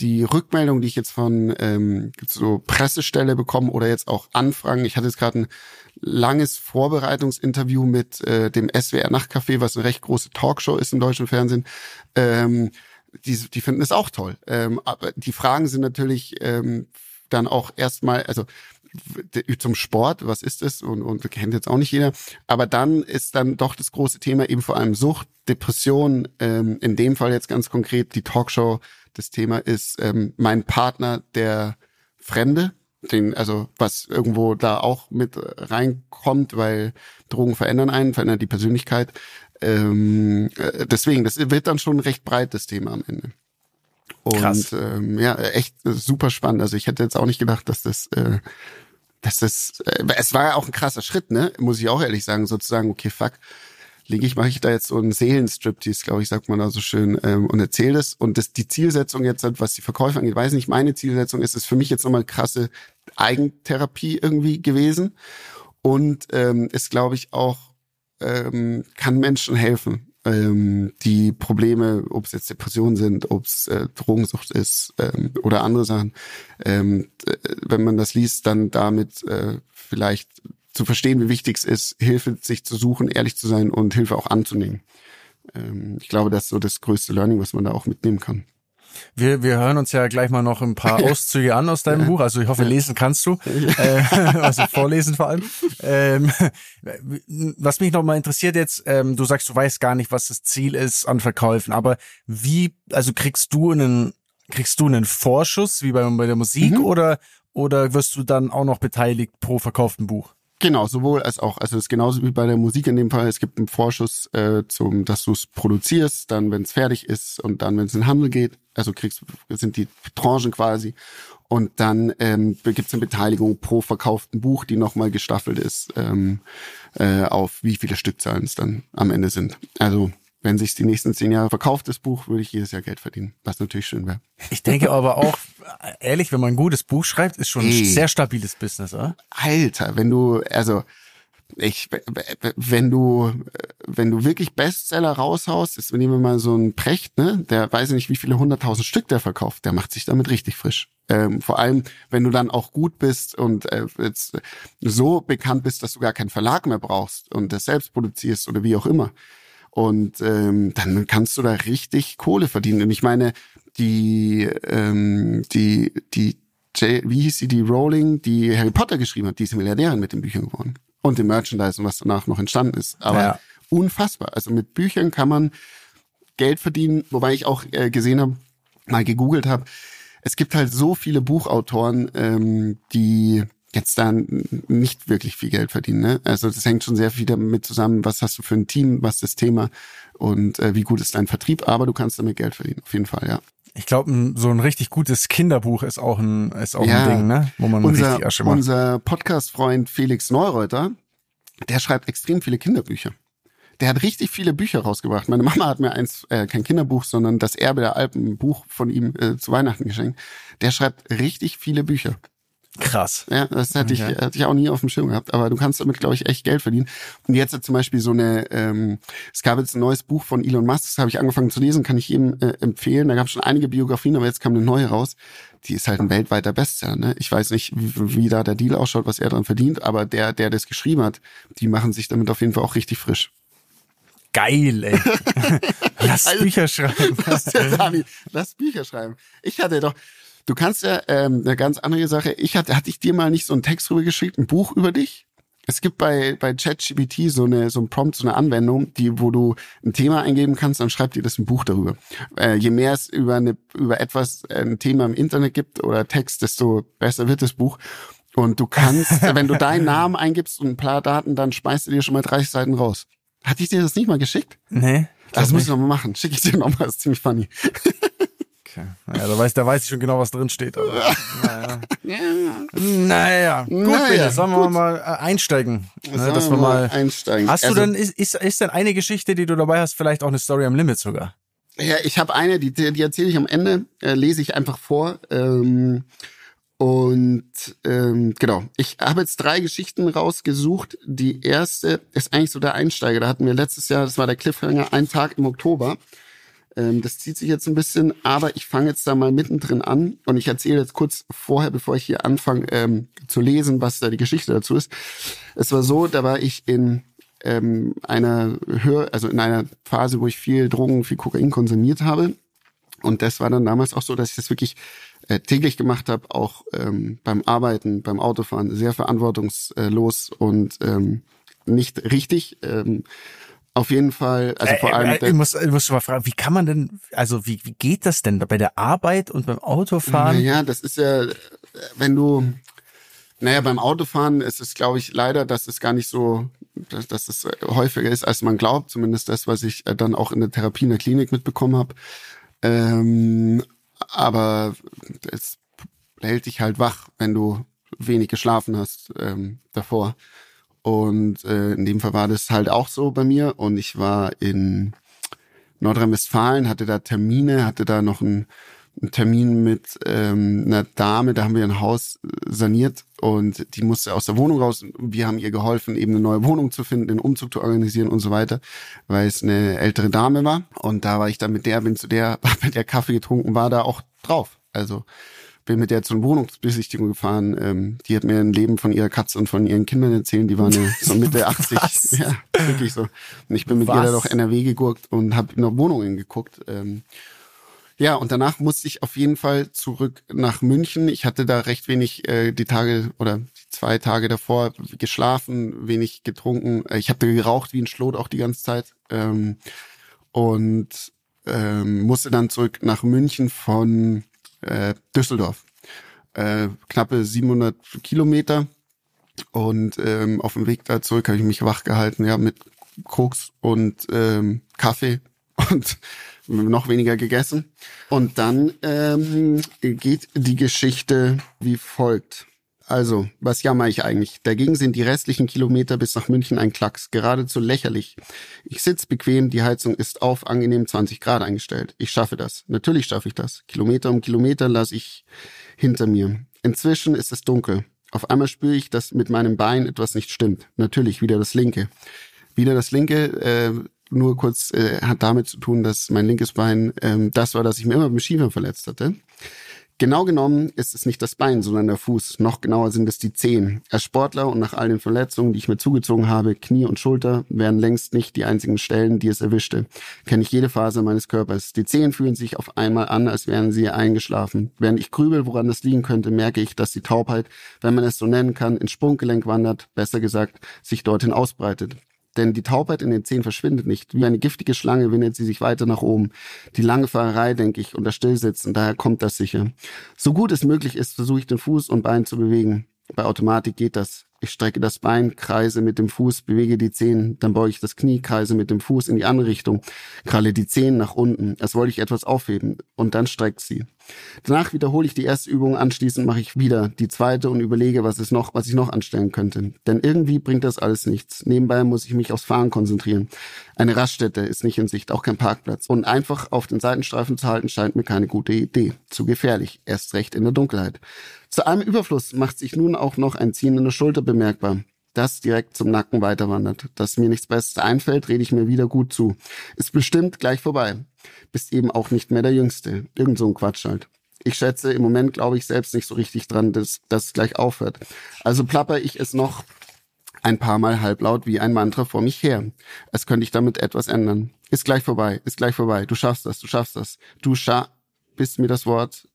die Rückmeldung, die ich jetzt von ähm, so Pressestelle bekomme oder jetzt auch Anfragen. Ich hatte jetzt gerade ein langes Vorbereitungsinterview mit äh, dem SWR Nachtcafé, was eine recht große Talkshow ist im deutschen Fernsehen. Ähm, die, die finden es auch toll. Ähm, aber die Fragen sind natürlich ähm, dann auch erstmal, also zum Sport, was ist es? Und, und kennt jetzt auch nicht jeder. Aber dann ist dann doch das große Thema eben vor allem Sucht, Depression, ähm, in dem Fall jetzt ganz konkret die Talkshow. Das Thema ist ähm, mein Partner, der Fremde, den, also was irgendwo da auch mit reinkommt, weil Drogen verändern einen, verändern die Persönlichkeit. Ähm, äh, deswegen, das wird dann schon ein recht breites Thema am Ende. Und Krass. ähm, ja, echt äh, super spannend. Also ich hätte jetzt auch nicht gedacht, dass das, äh, dass das, äh, es war ja auch ein krasser Schritt, ne? Muss ich auch ehrlich sagen, sozusagen, okay, fuck, lege ich, mache ich da jetzt so einen Seelenstriptease, glaube ich, sagt man da so schön, ähm, und erzähle das. Und das, die Zielsetzung jetzt, halt, was die Verkäufe angeht, weiß nicht, meine Zielsetzung ist es für mich jetzt nochmal krasse Eigentherapie irgendwie gewesen. Und ähm, ist, glaube ich, auch, ähm, kann Menschen helfen, ähm, die Probleme, ob es jetzt Depressionen sind, ob es äh, Drogensucht ist ähm, oder andere Sachen, ähm, d- wenn man das liest, dann damit äh, vielleicht zu verstehen, wie wichtig es ist, Hilfe sich zu suchen, ehrlich zu sein und Hilfe auch anzunehmen. Ähm, ich glaube, das ist so das größte Learning, was man da auch mitnehmen kann. Wir, wir hören uns ja gleich mal noch ein paar Auszüge an aus deinem Buch. Also ich hoffe, lesen kannst du. Äh, also vorlesen vor allem. Ähm, was mich noch mal interessiert jetzt, ähm, du sagst, du weißt gar nicht, was das Ziel ist an Verkäufen, aber wie, also kriegst du einen, kriegst du einen Vorschuss wie bei, bei der Musik mhm. oder, oder wirst du dann auch noch beteiligt pro verkauften Buch? Genau, sowohl als auch. Also es ist genauso wie bei der Musik in dem Fall. Es gibt einen Vorschuss äh, zum, dass du es produzierst, dann wenn es fertig ist und dann wenn es in den Handel geht. Also kriegst sind die Tranchen quasi. Und dann ähm, gibt es eine Beteiligung pro verkauften Buch, die nochmal gestaffelt ist ähm, äh, auf wie viele Stückzahlen es dann am Ende sind. Also wenn sich die nächsten zehn Jahre verkauft, das Buch, würde ich jedes Jahr Geld verdienen, was natürlich schön wäre. Ich denke aber auch, ehrlich, wenn man ein gutes Buch schreibt, ist schon ein sehr stabiles Business, oder? Alter, wenn du, also ich, wenn du, wenn du wirklich Bestseller raushaust, ist, nehmen wir mal so ein Precht, ne, der weiß nicht, wie viele hunderttausend Stück der verkauft, der macht sich damit richtig frisch. Ähm, vor allem, wenn du dann auch gut bist und äh, jetzt so bekannt bist, dass du gar keinen Verlag mehr brauchst und das selbst produzierst oder wie auch immer und ähm, dann kannst du da richtig Kohle verdienen. Und ich meine, die, ähm, die, die, J wie hieß sie, die Rowling, die Harry Potter geschrieben hat, die ist Milliardärin mit den Büchern geworden. Und dem Merchandise und was danach noch entstanden ist. Aber ja. unfassbar. Also mit Büchern kann man Geld verdienen, wobei ich auch äh, gesehen habe, mal gegoogelt habe, es gibt halt so viele Buchautoren, ähm, die jetzt dann nicht wirklich viel Geld verdienen. Ne? Also das hängt schon sehr viel damit zusammen, was hast du für ein Team, was ist das Thema und äh, wie gut ist dein Vertrieb, aber du kannst damit Geld verdienen, auf jeden Fall, ja. Ich glaube, so ein richtig gutes Kinderbuch ist auch ein, ist auch ja, ein Ding, ne? Wo man unser, richtig Asche macht. Unser Podcast-Freund Felix Neureuter, der schreibt extrem viele Kinderbücher. Der hat richtig viele Bücher rausgebracht. Meine Mama hat mir eins, äh, kein Kinderbuch, sondern das Erbe der Alpen, ein Buch von ihm äh, zu Weihnachten geschenkt. Der schreibt richtig viele Bücher. Krass. Ja, das hätte ich, okay. hätte ich auch nie auf dem Schirm gehabt, aber du kannst damit, glaube ich, echt Geld verdienen. Und jetzt zum Beispiel so eine, ähm, es gab jetzt ein neues Buch von Elon Musk, das habe ich angefangen zu lesen, kann ich jedem äh, empfehlen. Da gab es schon einige Biografien, aber jetzt kam eine neue raus. Die ist halt ein weltweiter Bestseller. Ne? Ich weiß nicht, wie, wie da der Deal ausschaut, was er dran verdient, aber der, der das geschrieben hat, die machen sich damit auf jeden Fall auch richtig frisch. Geil, ey. Lass Bücher schreiben. Lass, Dani, lass Bücher schreiben. Ich hatte doch, Du kannst ja ähm, eine ganz andere Sache. Ich hatte, hatte ich dir mal nicht so einen Text rüber geschickt, ein Buch über dich? Es gibt bei bei ChatGPT so eine so ein Prompt, so eine Anwendung, die wo du ein Thema eingeben kannst, dann schreibt dir das ein Buch darüber. Äh, je mehr es über eine über etwas äh, ein Thema im Internet gibt oder Text, desto besser wird das Buch. Und du kannst, wenn du deinen Namen eingibst und ein paar Daten, dann schmeißt du dir schon mal 30 Seiten raus. Hatte ich dir das nicht mal geschickt? Nee. Das muss ich noch mal machen. Schicke ich dir noch mal, das ist ziemlich funny. Okay. Ja, da weiß, da weiß ich schon genau, was drin steht. Aber, naja. naja. Gut, naja, bitte, sollen wir mal äh, einsteigen. Ne, dass wir mal einsteigen. Hast also, du denn, ist, ist, ist denn eine Geschichte, die du dabei hast, vielleicht auch eine Story am Limit sogar? Ja, ich habe eine, die, die erzähle ich am Ende, äh, lese ich einfach vor. Ähm, und ähm, genau, ich habe jetzt drei Geschichten rausgesucht. Die erste ist eigentlich so der Einsteiger. Da hatten wir letztes Jahr, das war der Cliffhanger, ein Tag im Oktober. Ähm, das zieht sich jetzt ein bisschen, aber ich fange jetzt da mal mittendrin an und ich erzähle jetzt kurz vorher, bevor ich hier anfange ähm, zu lesen, was da die Geschichte dazu ist. Es war so, da war ich in ähm, einer Hör, also in einer Phase, wo ich viel Drogen, viel Kokain konsumiert habe. Und das war dann damals auch so, dass ich das wirklich äh, täglich gemacht habe, auch ähm, beim Arbeiten, beim Autofahren, sehr verantwortungslos und ähm, nicht richtig. Ähm, auf jeden Fall, also vor allem. Äh, äh, ich muss, ich muss schon mal fragen, wie kann man denn, also wie, wie geht das denn bei der Arbeit und beim Autofahren? Ja, das ist ja, wenn du, naja, beim Autofahren ist es, glaube ich, leider, dass es gar nicht so, dass, dass es häufiger ist, als man glaubt. Zumindest das, was ich äh, dann auch in der Therapie in der Klinik mitbekommen habe. Ähm, aber es hält dich halt wach, wenn du wenig geschlafen hast ähm, davor. Und äh, in dem Fall war das halt auch so bei mir. Und ich war in Nordrhein-Westfalen, hatte da Termine, hatte da noch einen, einen Termin mit ähm, einer Dame, da haben wir ein Haus saniert und die musste aus der Wohnung raus. Wir haben ihr geholfen, eben eine neue Wohnung zu finden, den Umzug zu organisieren und so weiter, weil es eine ältere Dame war. Und da war ich dann mit der, bin zu der, mit der Kaffee getrunken, war da auch drauf. Also bin mit der zur Wohnungsbesichtigung gefahren. Ähm, die hat mir ein Leben von ihrer Katze und von ihren Kindern erzählt. Die waren ja so Mitte 80. Was? Ja, wirklich so. Und ich bin mit Was? ihr da durch NRW gegurkt und habe nach Wohnungen geguckt. Ähm, Ja, und danach musste ich auf jeden Fall zurück nach München. Ich hatte da recht wenig äh, die Tage oder zwei Tage davor geschlafen, wenig getrunken. Äh, ich habe geraucht wie ein Schlot auch die ganze Zeit. Ähm, und ähm, musste dann zurück nach München von äh, Düsseldorf. Äh, knappe 700 Kilometer. Und ähm, auf dem Weg da zurück habe ich mich wach gehalten, ja, mit Koks und ähm, Kaffee und noch weniger gegessen. Und dann ähm, geht die Geschichte wie folgt. Also, was jammer ich eigentlich? Dagegen sind die restlichen Kilometer bis nach München ein Klacks, geradezu lächerlich. Ich sitz bequem, die Heizung ist auf angenehm 20 Grad eingestellt. Ich schaffe das. Natürlich schaffe ich das. Kilometer um Kilometer lasse ich hinter mir. Inzwischen ist es dunkel. Auf einmal spüre ich, dass mit meinem Bein etwas nicht stimmt. Natürlich wieder das linke. Wieder das linke, äh, nur kurz, äh, hat damit zu tun, dass mein linkes Bein äh, das war, das ich mir immer beim Skifahren verletzt hatte. Genau genommen ist es nicht das Bein, sondern der Fuß. Noch genauer sind es die Zehen. Als Sportler und nach all den Verletzungen, die ich mir zugezogen habe, Knie und Schulter, wären längst nicht die einzigen Stellen, die es erwischte. Kenne ich jede Phase meines Körpers. Die Zehen fühlen sich auf einmal an, als wären sie eingeschlafen. Während ich grübel, woran das liegen könnte, merke ich, dass die Taubheit, wenn man es so nennen kann, ins Sprunggelenk wandert, besser gesagt, sich dorthin ausbreitet. Denn die Taubheit in den Zehen verschwindet nicht. Wie eine giftige Schlange windet sie sich weiter nach oben. Die lange Fahrerei, denke ich, und das Stillsitzen, daher kommt das sicher. So gut es möglich ist, versuche ich den Fuß und Bein zu bewegen. Bei Automatik geht das. Ich strecke das Bein, kreise mit dem Fuß, bewege die Zehen, dann beuge ich das Knie, kreise mit dem Fuß in die andere Richtung, kralle die Zehen nach unten, als wollte ich etwas aufheben, und dann streckt sie. Danach wiederhole ich die erste Übung, anschließend mache ich wieder die zweite und überlege, was es noch, was ich noch anstellen könnte. Denn irgendwie bringt das alles nichts. Nebenbei muss ich mich aufs Fahren konzentrieren. Eine Raststätte ist nicht in Sicht, auch kein Parkplatz. Und einfach auf den Seitenstreifen zu halten, scheint mir keine gute Idee. Zu gefährlich, erst recht in der Dunkelheit. Zu allem Überfluss macht sich nun auch noch ein Ziehen in der Schulter bemerkbar das direkt zum Nacken weiterwandert. Dass mir nichts Besseres einfällt, rede ich mir wieder gut zu. Ist bestimmt gleich vorbei bist eben auch nicht mehr der Jüngste. Irgend so ein Quatsch halt. Ich schätze, im Moment glaube ich selbst nicht so richtig dran, dass das gleich aufhört. Also plapper ich es noch ein paar Mal halblaut wie ein Mantra vor mich her. Als könnte ich damit etwas ändern. Ist gleich vorbei, ist gleich vorbei. Du schaffst das, du schaffst das. Du scha, bis mir das Wort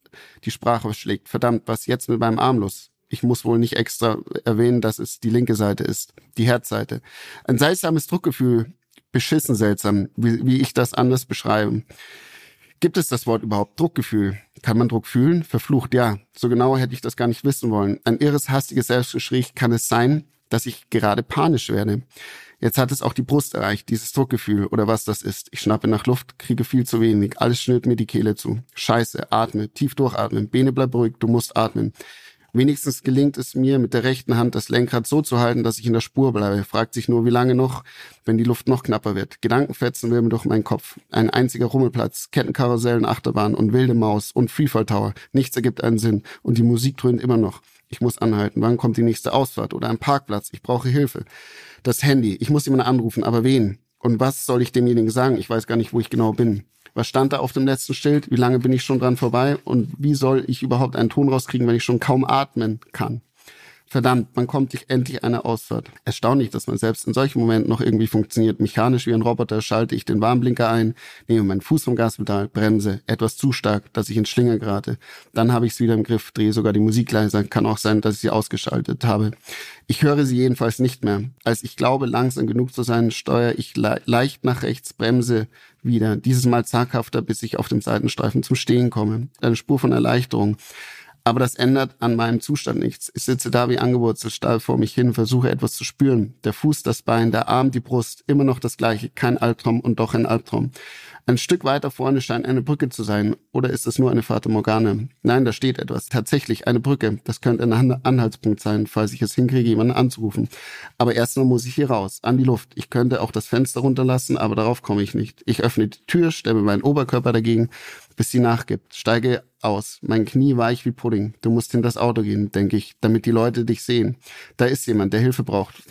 die Sprache schlägt. Verdammt, was jetzt mit meinem Arm los? Ich muss wohl nicht extra erwähnen, dass es die linke Seite ist, die Herzseite. Ein seltsames Druckgefühl beschissen seltsam, wie, wie ich das anders beschreibe. Gibt es das Wort überhaupt Druckgefühl? Kann man Druck fühlen? Verflucht, ja. So genau hätte ich das gar nicht wissen wollen. Ein irres, hastiges Selbstgespräch kann es sein, dass ich gerade panisch werde. Jetzt hat es auch die Brust erreicht, dieses Druckgefühl oder was das ist. Ich schnappe nach Luft, kriege viel zu wenig. Alles schnürt mir die Kehle zu. Scheiße, atme, tief durchatmen. Bene bleib ruhig, du musst atmen. Wenigstens gelingt es mir, mit der rechten Hand das Lenkrad so zu halten, dass ich in der Spur bleibe. Fragt sich nur, wie lange noch, wenn die Luft noch knapper wird. Gedankenfetzen wirbeln durch meinen Kopf. Ein einziger Rummelplatz, Kettenkarussellen, Achterbahn und wilde Maus und Freefall Tower. Nichts ergibt einen Sinn. Und die Musik dröhnt immer noch. Ich muss anhalten. Wann kommt die nächste Ausfahrt oder ein Parkplatz? Ich brauche Hilfe. Das Handy. Ich muss jemanden anrufen, aber wen? Und was soll ich demjenigen sagen? Ich weiß gar nicht, wo ich genau bin. Was stand da auf dem letzten Schild? Wie lange bin ich schon dran vorbei? Und wie soll ich überhaupt einen Ton rauskriegen, wenn ich schon kaum atmen kann? Verdammt, man kommt sich endlich eine Ausfahrt. Erstaunlich, dass man selbst in solchen Momenten noch irgendwie funktioniert. Mechanisch wie ein Roboter schalte ich den Warnblinker ein, nehme meinen Fuß vom Gaspedal, bremse, etwas zu stark, dass ich in Schlinger gerate. Dann habe ich es wieder im Griff, drehe sogar die Musik leiser. Kann auch sein, dass ich sie ausgeschaltet habe. Ich höre sie jedenfalls nicht mehr. Als ich glaube, langsam genug zu sein, steuere ich le leicht nach rechts, bremse wieder. Dieses Mal zaghafter, bis ich auf dem Seitenstreifen zum Stehen komme. Eine Spur von Erleichterung. Aber das ändert an meinem Zustand nichts. Ich sitze da wie angewurzelt, starr vor mich hin, versuche etwas zu spüren. Der Fuß, das Bein, der Arm, die Brust, immer noch das gleiche. Kein Albtraum und doch ein Albtraum. Ein Stück weiter vorne scheint eine Brücke zu sein. Oder ist es nur eine Fata Morgane? Nein, da steht etwas. Tatsächlich eine Brücke. Das könnte ein Anhaltspunkt sein, falls ich es hinkriege, jemanden anzurufen. Aber erstmal muss ich hier raus, an die Luft. Ich könnte auch das Fenster runterlassen, aber darauf komme ich nicht. Ich öffne die Tür, stemme meinen Oberkörper dagegen, bis sie nachgibt. Steige aus. Mein Knie weich wie Pudding. Du musst in das Auto gehen, denke ich, damit die Leute dich sehen. Da ist jemand, der Hilfe braucht.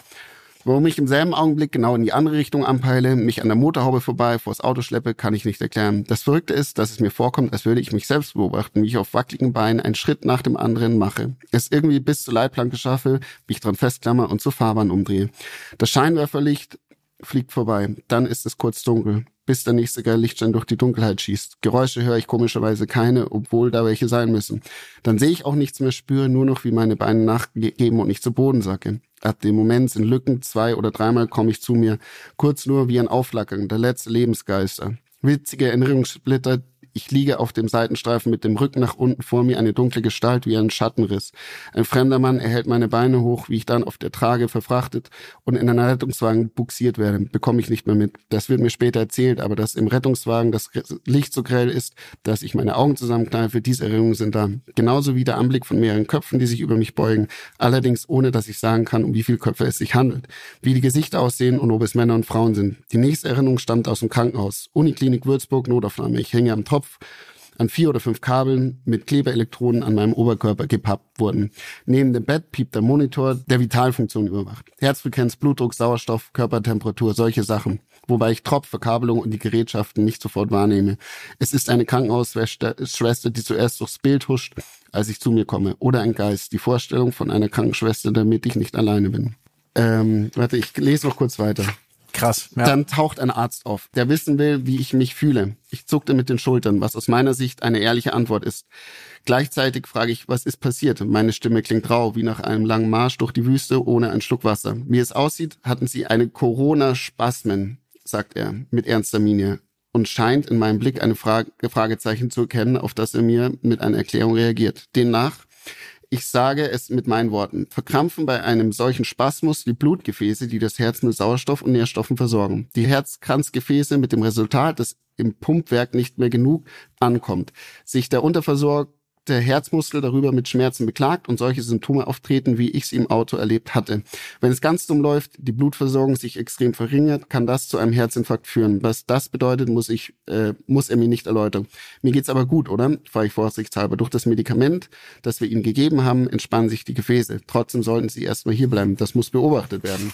Warum ich im selben Augenblick genau in die andere Richtung anpeile, mich an der Motorhaube vorbei vors Auto schleppe, kann ich nicht erklären. Das Verrückte ist, dass es mir vorkommt, als würde ich mich selbst beobachten, wie ich auf wackeligen Beinen einen Schritt nach dem anderen mache. Es irgendwie bis zur Leitplanke schaffe, mich dran festklammer und zur Fahrbahn umdrehe. Das Scheinwerferlicht fliegt vorbei. Dann ist es kurz dunkel bis der nächste geile Lichtschein durch die Dunkelheit schießt. Geräusche höre ich komischerweise keine, obwohl da welche sein müssen. Dann sehe ich auch nichts mehr, spüre nur noch, wie meine Beine nachgeben und ich zu Boden sacke. Ab dem Moment sind Lücken, zwei oder dreimal komme ich zu mir, kurz nur wie ein Auflackern, der letzte Lebensgeister. Witzige Erinnerungssplitter, ich liege auf dem Seitenstreifen mit dem Rücken nach unten vor mir, eine dunkle Gestalt wie ein Schattenriss. Ein fremder Mann erhält meine Beine hoch, wie ich dann auf der Trage verfrachtet und in einen Rettungswagen buxiert werde. Bekomme ich nicht mehr mit. Das wird mir später erzählt, aber dass im Rettungswagen das Licht so grell ist, dass ich meine Augen zusammenkneife, diese Erinnerungen sind da. Genauso wie der Anblick von mehreren Köpfen, die sich über mich beugen. Allerdings ohne, dass ich sagen kann, um wie viele Köpfe es sich handelt. Wie die Gesichter aussehen und ob es Männer und Frauen sind. Die nächste Erinnerung stammt aus dem Krankenhaus. Uniklinik Würzburg, Notaufnahme. Ich hänge am Tropf Kopf an vier oder fünf Kabeln mit Klebeelektroden an meinem Oberkörper gepappt wurden. Neben dem Bett piept der Monitor, der Vitalfunktion überwacht. Herzfrequenz, Blutdruck, Sauerstoff, Körpertemperatur, solche Sachen. Wobei ich Tropf, Verkabelung und die Gerätschaften nicht sofort wahrnehme. Es ist eine Krankenhausschwester, die zuerst durchs Bild huscht, als ich zu mir komme. Oder ein Geist. Die Vorstellung von einer Krankenschwester, damit ich nicht alleine bin. Ähm, warte, ich lese noch kurz weiter. Krass. Ja. Dann taucht ein Arzt auf, der wissen will, wie ich mich fühle. Ich zuckte mit den Schultern, was aus meiner Sicht eine ehrliche Antwort ist. Gleichzeitig frage ich, was ist passiert? Meine Stimme klingt rau, wie nach einem langen Marsch durch die Wüste ohne einen Schluck Wasser. Wie es aussieht, hatten sie eine Corona-Spasmen, sagt er mit ernster Miene und scheint in meinem Blick eine Frage, Fragezeichen zu erkennen, auf das er mir mit einer Erklärung reagiert. Demnach ich sage es mit meinen Worten. Verkrampfen bei einem solchen Spasmus die Blutgefäße, die das Herz mit Sauerstoff und Nährstoffen versorgen. Die Herzkranzgefäße mit dem Resultat, dass im Pumpwerk nicht mehr genug ankommt. Sich der Unterversorgung der Herzmuskel darüber mit Schmerzen beklagt und solche Symptome auftreten, wie ich sie im Auto erlebt hatte. Wenn es ganz dumm läuft, die Blutversorgung sich extrem verringert, kann das zu einem Herzinfarkt führen. Was das bedeutet, muss ich, äh, muss er mir nicht erläutern. Mir geht's aber gut, oder? Frage ich vorsichtshalber. Durch das Medikament, das wir ihm gegeben haben, entspannen sich die Gefäße. Trotzdem sollten sie erstmal hier bleiben. Das muss beobachtet werden.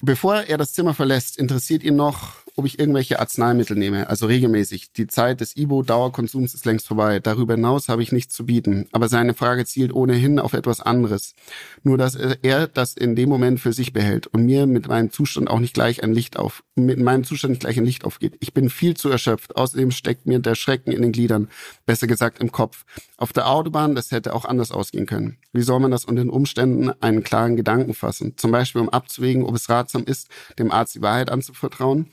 Bevor er das Zimmer verlässt, interessiert ihn noch, ob ich irgendwelche Arzneimittel nehme, also regelmäßig. Die Zeit des Ibo-Dauerkonsums ist längst vorbei. Darüber hinaus habe ich nichts zu bieten. Aber seine Frage zielt ohnehin auf etwas anderes. Nur, dass er das in dem Moment für sich behält und mir mit meinem Zustand auch nicht gleich ein Licht auf, mit meinem Zustand nicht gleich ein Licht aufgeht. Ich bin viel zu erschöpft. Außerdem steckt mir der Schrecken in den Gliedern. Besser gesagt im Kopf. Auf der Autobahn, das hätte auch anders ausgehen können. Wie soll man das unter den Umständen einen klaren Gedanken fassen? Zum Beispiel, um abzuwägen, ob es ratsam ist, dem Arzt die Wahrheit anzuvertrauen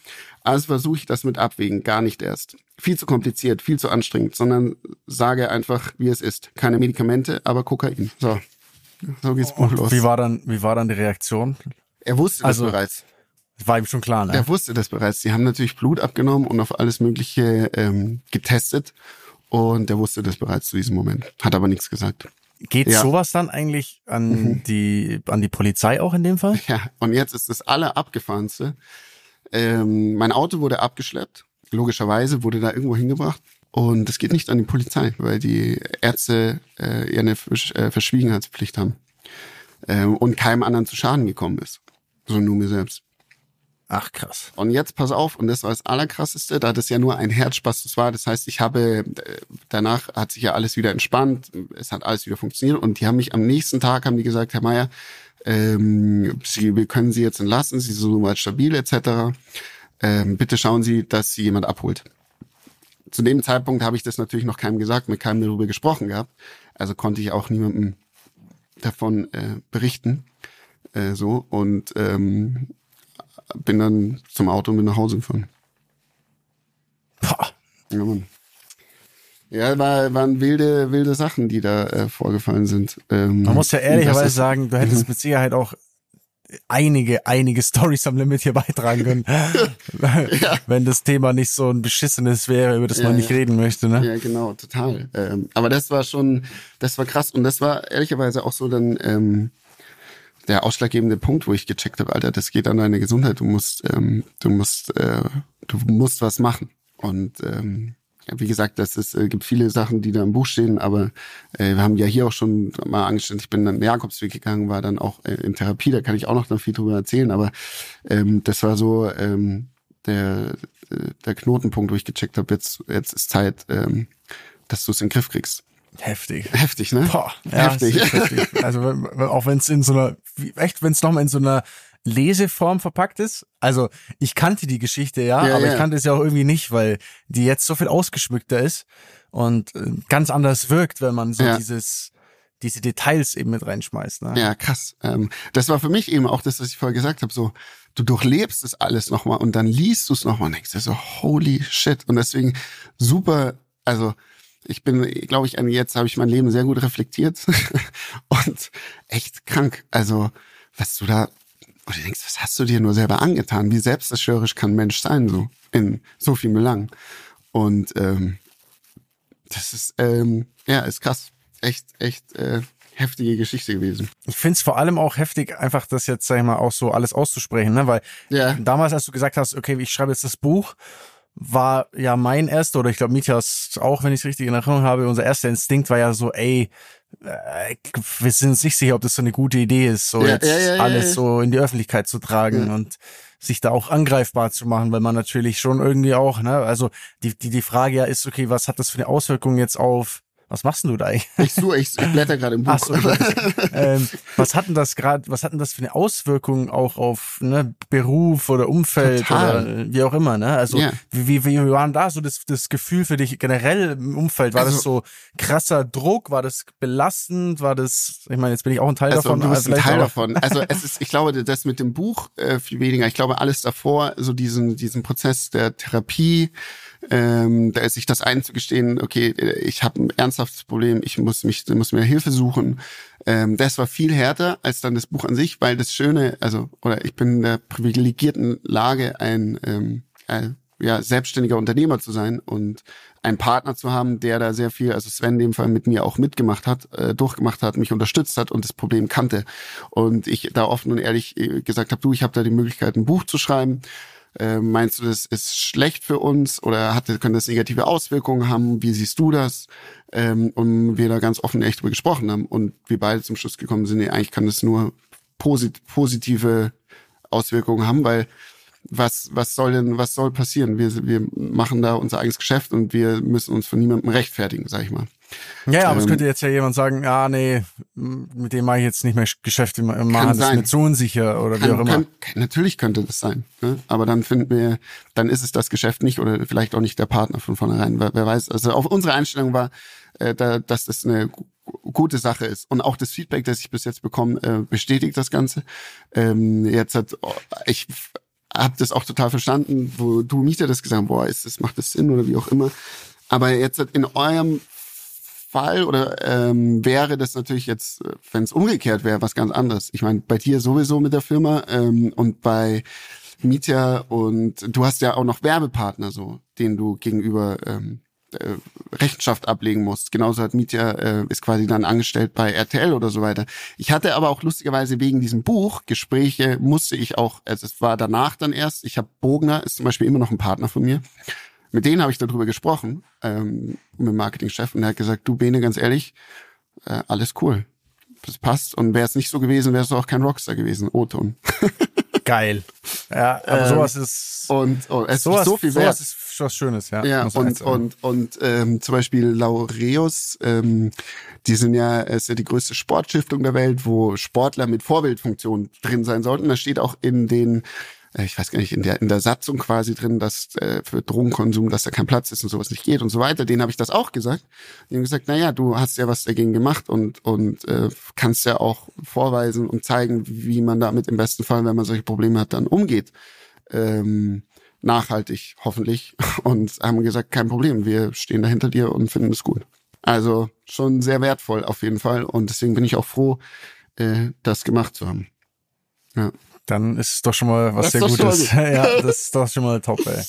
also versuche ich das mit Abwägen gar nicht erst. Viel zu kompliziert, viel zu anstrengend, sondern sage einfach, wie es ist. Keine Medikamente, aber Kokain. So. So geht's Und los. Wie war dann, wie war dann die Reaktion? Er wusste also, das bereits. War ihm schon klar, ne? Er wusste das bereits. Sie haben natürlich Blut abgenommen und auf alles Mögliche ähm, getestet. Und er wusste das bereits zu diesem Moment. Hat aber nichts gesagt. Geht ja. sowas dann eigentlich an mhm. die an die Polizei auch in dem Fall? Ja, und jetzt ist das aller abgefahrenste. Ähm, mein Auto wurde abgeschleppt. Logischerweise wurde da irgendwo hingebracht. Und es geht nicht an die Polizei, weil die Ärzte äh, ja eine Versch äh, Verschwiegenheitspflicht haben. Ähm, und keinem anderen zu Schaden gekommen ist. So nur mir selbst. Ach krass. Und jetzt pass auf, und das war das Allerkrasseste, da das ja nur ein Herzspaß war. Das heißt, ich habe, äh, danach hat sich ja alles wieder entspannt, es hat alles wieder funktioniert und die haben mich am nächsten Tag, haben die gesagt, Herr Meier, ähm, Sie, wir können Sie jetzt entlassen, Sie sind soweit stabil etc. Ähm, bitte schauen Sie, dass Sie jemand abholt. Zu dem Zeitpunkt habe ich das natürlich noch keinem gesagt, mit keinem darüber gesprochen gehabt. Also konnte ich auch niemandem davon äh, berichten. Äh, so und ähm, bin dann zum Auto und bin nach Hause gefahren. Boah. Ja, Mann. Ja, war, waren wilde, wilde Sachen, die da äh, vorgefallen sind. Ähm, Man muss ja ehrlicherweise sagen, du hättest mit Sicherheit auch einige, einige Stories am Limit hier beitragen können. ja. Wenn das Thema nicht so ein beschissenes wäre, über das ja, man nicht ja. reden möchte, ne? Ja, genau, total. Ähm, aber das war schon, das war krass. Und das war ehrlicherweise auch so dann ähm, der ausschlaggebende Punkt, wo ich gecheckt habe, Alter, das geht an deine Gesundheit. Du musst, ähm, du musst, äh, du musst was machen. Und ähm, wie gesagt, das ist, äh, gibt viele Sachen, die da im Buch stehen, aber äh, wir haben ja hier auch schon mal angestellt, ich bin dann den Jakobsweg gegangen, war dann auch äh, in Therapie, da kann ich auch noch, noch viel drüber erzählen, aber ähm, das war so ähm, der, äh, der Knotenpunkt, wo ich gecheckt habe, jetzt, jetzt ist Zeit, ähm, dass du es in den Griff kriegst. Heftig. Heftig, ne? Boah, heftig. Ja, heftig. Also auch wenn es in so einer, echt, wenn es nochmal in so einer Leseform verpackt ist. Also ich kannte die Geschichte ja, Ja, aber ja. ich kannte es ja auch irgendwie nicht, weil die jetzt so viel ausgeschmückter ist und äh, ganz anders wirkt, wenn man so Ja. dieses diese Details eben mit reinschmeißt. Ne? Ja, krass. Ähm, das war für mich eben auch das, was ich vorher gesagt habe. So, du durchlebst das alles nochmal und dann liest du es nochmal und denkst dir so, holy shit. Und deswegen super, also ich bin, glaube ich, an jetzt habe ich mein Leben sehr gut reflektiert und echt krank. Also, was du da, und du denkst, was hast du dir nur selber angetan? Wie selbstzerstörerisch kann ein Mensch sein, so in so viel Belangen. Und ähm, das ist, ähm, ja, ist krass. Echt, echt äh, heftige Geschichte gewesen. Ich find's vor allem auch heftig, einfach das jetzt, sag ich mal, auch so alles auszusprechen, ne? Weil Ja. damals, als du gesagt hast, okay, ich schreibe jetzt das Buch, war ja mein erster, oder ich glaube Mitjas auch, wenn ich es richtig in Erinnerung habe, unser erster Instinkt war ja so, ey, äh, wir sind uns nicht sicher, ob das so eine gute Idee ist, so Ja, jetzt ja, ja, alles so in die Öffentlichkeit zu tragen und sich da auch angreifbar zu machen, weil man natürlich schon irgendwie auch, ne, also die, die, die Frage ja ist, okay, was hat das für eine Auswirkung jetzt auf, was machst denn du da eigentlich? Ich suche, ich, ich blätter gerade im Buch. Ach so, ähm, was hat denn das gerade, was hat denn das für eine Auswirkung auch auf ne, Beruf oder Umfeld Total. oder wie auch immer, ne? Also Ja. wie, wie, wie war denn da so das, das Gefühl für dich generell im Umfeld? War Also- das so krasser Druck? War das belastend? War das, ich meine, jetzt bin ich auch ein Teil Also davon. du bist ein Teil davon. Also es ist, ich glaube, das mit dem Buch äh, viel weniger. Ich glaube, alles davor, so diesen, diesen Prozess der Therapie, ähm, da ist sich das einzugestehen, okay, äh, ich habe ein ernsthaftes Problem, ich muss mich, muss mir Hilfe suchen. Ähm, das war viel härter als dann das Buch an sich, weil das Schöne, also, oder ich bin in der privilegierten Lage, ein, ähm, ein ja, selbstständiger Unternehmer zu sein und einen Partner zu haben, der da sehr viel, also Sven in dem Fall mit mir auch mitgemacht hat, äh, durchgemacht hat, mich unterstützt hat und das Problem kannte. Und ich da offen und ehrlich äh, gesagt habe, du, ich habe da die Möglichkeit, ein Buch zu schreiben. Äh, meinst du, das ist schlecht für uns oder hat, können das negative Auswirkungen haben? Wie siehst du das? Ähm, und wir da ganz offen echt drüber gesprochen haben und wir beide zum Schluss gekommen sind, nee, eigentlich kann das nur posit positive Auswirkungen haben, weil was, was soll denn, was soll passieren? Wir, wir machen da unser eigenes Geschäft und wir müssen uns von niemandem rechtfertigen, sag ich mal. Ja, ja, aber es ähm, könnte jetzt ja jemand sagen, ah nee, mit dem mache ich jetzt nicht mehr Geschäfte machen, das ist mir zu unsicher oder wie auch Kann, immer. kann, kann, natürlich könnte das sein, ne? aber dann finden wir, dann ist es das Geschäft nicht oder vielleicht auch nicht der Partner von vornherein. Wer, wer weiß, also auf unsere Einstellung war, äh, da, dass das eine gu- gute Sache ist. Und auch das Feedback, das ich bis jetzt bekomme, äh, bestätigt das Ganze. Ähm, jetzt hat oh, ich habe das auch total verstanden, wo du Mieter das gesagt hast, boah, ist das, macht das Sinn oder wie auch immer. Aber jetzt hat in eurem Fall oder ähm, wäre das natürlich jetzt, wenn es umgekehrt wäre, was ganz anderes. Ich meine, bei dir sowieso mit der Firma ähm, und bei Mietja und du hast ja auch noch Werbepartner so, denen du gegenüber ähm, äh, Rechenschaft ablegen musst. Genauso hat Mietja äh, ist quasi dann angestellt bei RTL oder so weiter. Ich hatte aber auch lustigerweise wegen diesem Buch Gespräche musste ich auch, also es war danach dann erst. Ich habe Bogner ist zum Beispiel immer noch ein Partner von mir. Mit denen habe ich darüber gesprochen, ähm, mit dem Marketingchef, und er hat gesagt, du Bene, ganz ehrlich, äh, alles cool. Das passt. Und wäre es nicht so gewesen, wärst du auch kein Rockstar gewesen, O-Ton. Geil. Ja, aber Ähm, sowas ist Und oh, es sowas, ist so viel wert. sowas ist was Schönes, ja. Ja, und, und, und ähm, zum Beispiel Laureus, ähm, die sind ja, es ist ja die größte Sportstiftung der Welt, wo Sportler mit Vorbildfunktion drin sein sollten. Da steht auch in den, ich weiß gar nicht, in der, in der Satzung quasi drin, dass äh, für Drogenkonsum, dass da kein Platz ist und sowas nicht geht und so weiter. Denen habe ich das auch gesagt. Die haben gesagt, naja, du hast ja was dagegen gemacht und, und äh, kannst ja auch vorweisen und zeigen, wie man damit im besten Fall, wenn man solche Probleme hat, dann umgeht. Ähm, nachhaltig, hoffentlich. Und haben gesagt, kein Problem, wir stehen da hinter dir und finden es gut. Also schon sehr wertvoll auf jeden Fall. Und deswegen bin ich auch froh, äh, das gemacht zu haben. Ja. Dann ist es doch schon mal was sehr Gutes. gut. ja, das ist doch schon mal top, ey.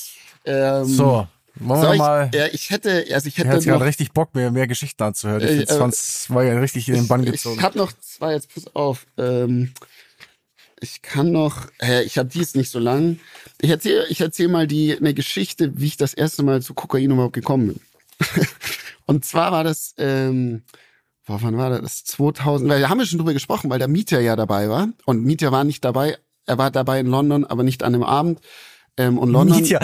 Ähm, So, wollen soll wir ich, mal. ja, ich hätte, also ich Ich hätte hatte noch, gerade richtig Bock, mir mehr Geschichten anzuhören. Ich Äh, äh, fand's, war ja richtig in den Bann ich, gezogen. ich habe noch zwei, jetzt pass auf. Ähm, ich kann noch, hä, ich habe die ist nicht so lang. Ich erzähle ich erzähl mal die eine Geschichte, wie ich das erste Mal zu Kokain überhaupt gekommen bin. Und zwar war das, ähm, boah, wann war das? Das 2000, weil da haben wir schon drüber gesprochen, weil der Mieter ja dabei war. Und Mieter war nicht dabei, er war dabei in London, aber nicht an dem Abend. Ähm, und London, Mietja,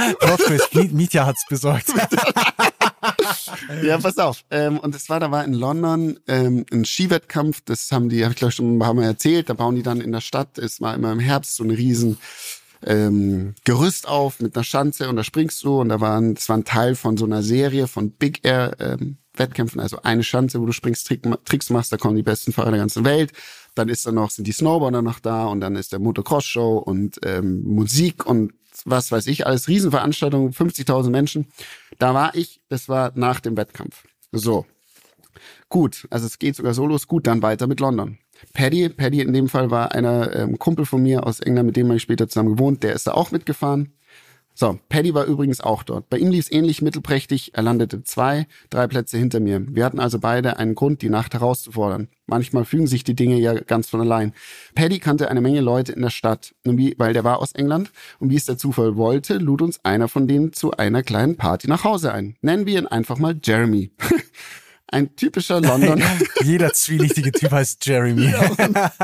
Mietja hat's besorgt. ja, pass auf. Ähm, und es war, da war in London ähm, ein Skiwettkampf, das haben die, habe ich glaube schon ein paar Mal erzählt, da bauen die dann in der Stadt, es war immer im Herbst so ein riesen ähm, Gerüst auf mit einer Schanze und da springst du und da waren, das war ein Teil von so einer Serie von Big Air ähm, Wettkämpfen, also eine Schanze, wo du springst, Trick, Tricks machst, da kommen die besten Fahrer der ganzen Welt. Dann ist dann noch, sind die Snowboarder noch da und dann ist der Motocross-Show und ähm, Musik und was weiß ich, alles Riesenveranstaltungen, 50.000 Menschen. Da war ich, das war nach dem Wettkampf. So. Gut, also es geht sogar so los, gut, dann weiter mit London. Paddy, Paddy in dem Fall war einer ähm, Kumpel von mir aus England, mit dem habe ich später zusammen gewohnt, der ist da auch mitgefahren. So, Paddy war übrigens auch dort. Bei ihm lief es ähnlich mittelprächtig. Er landete zwei, drei Plätze hinter mir. Wir hatten also beide einen Grund, die Nacht herauszufordern. Manchmal fügen sich die Dinge ja ganz von allein. Paddy kannte eine Menge Leute in der Stadt, wie, weil der war aus England. Und wie es der Zufall wollte, lud uns einer von denen zu einer kleinen Party nach Hause ein. Nennen wir ihn einfach mal Jeremy. Ein typischer London. Jeder zwielichtige Typ heißt Jeremy.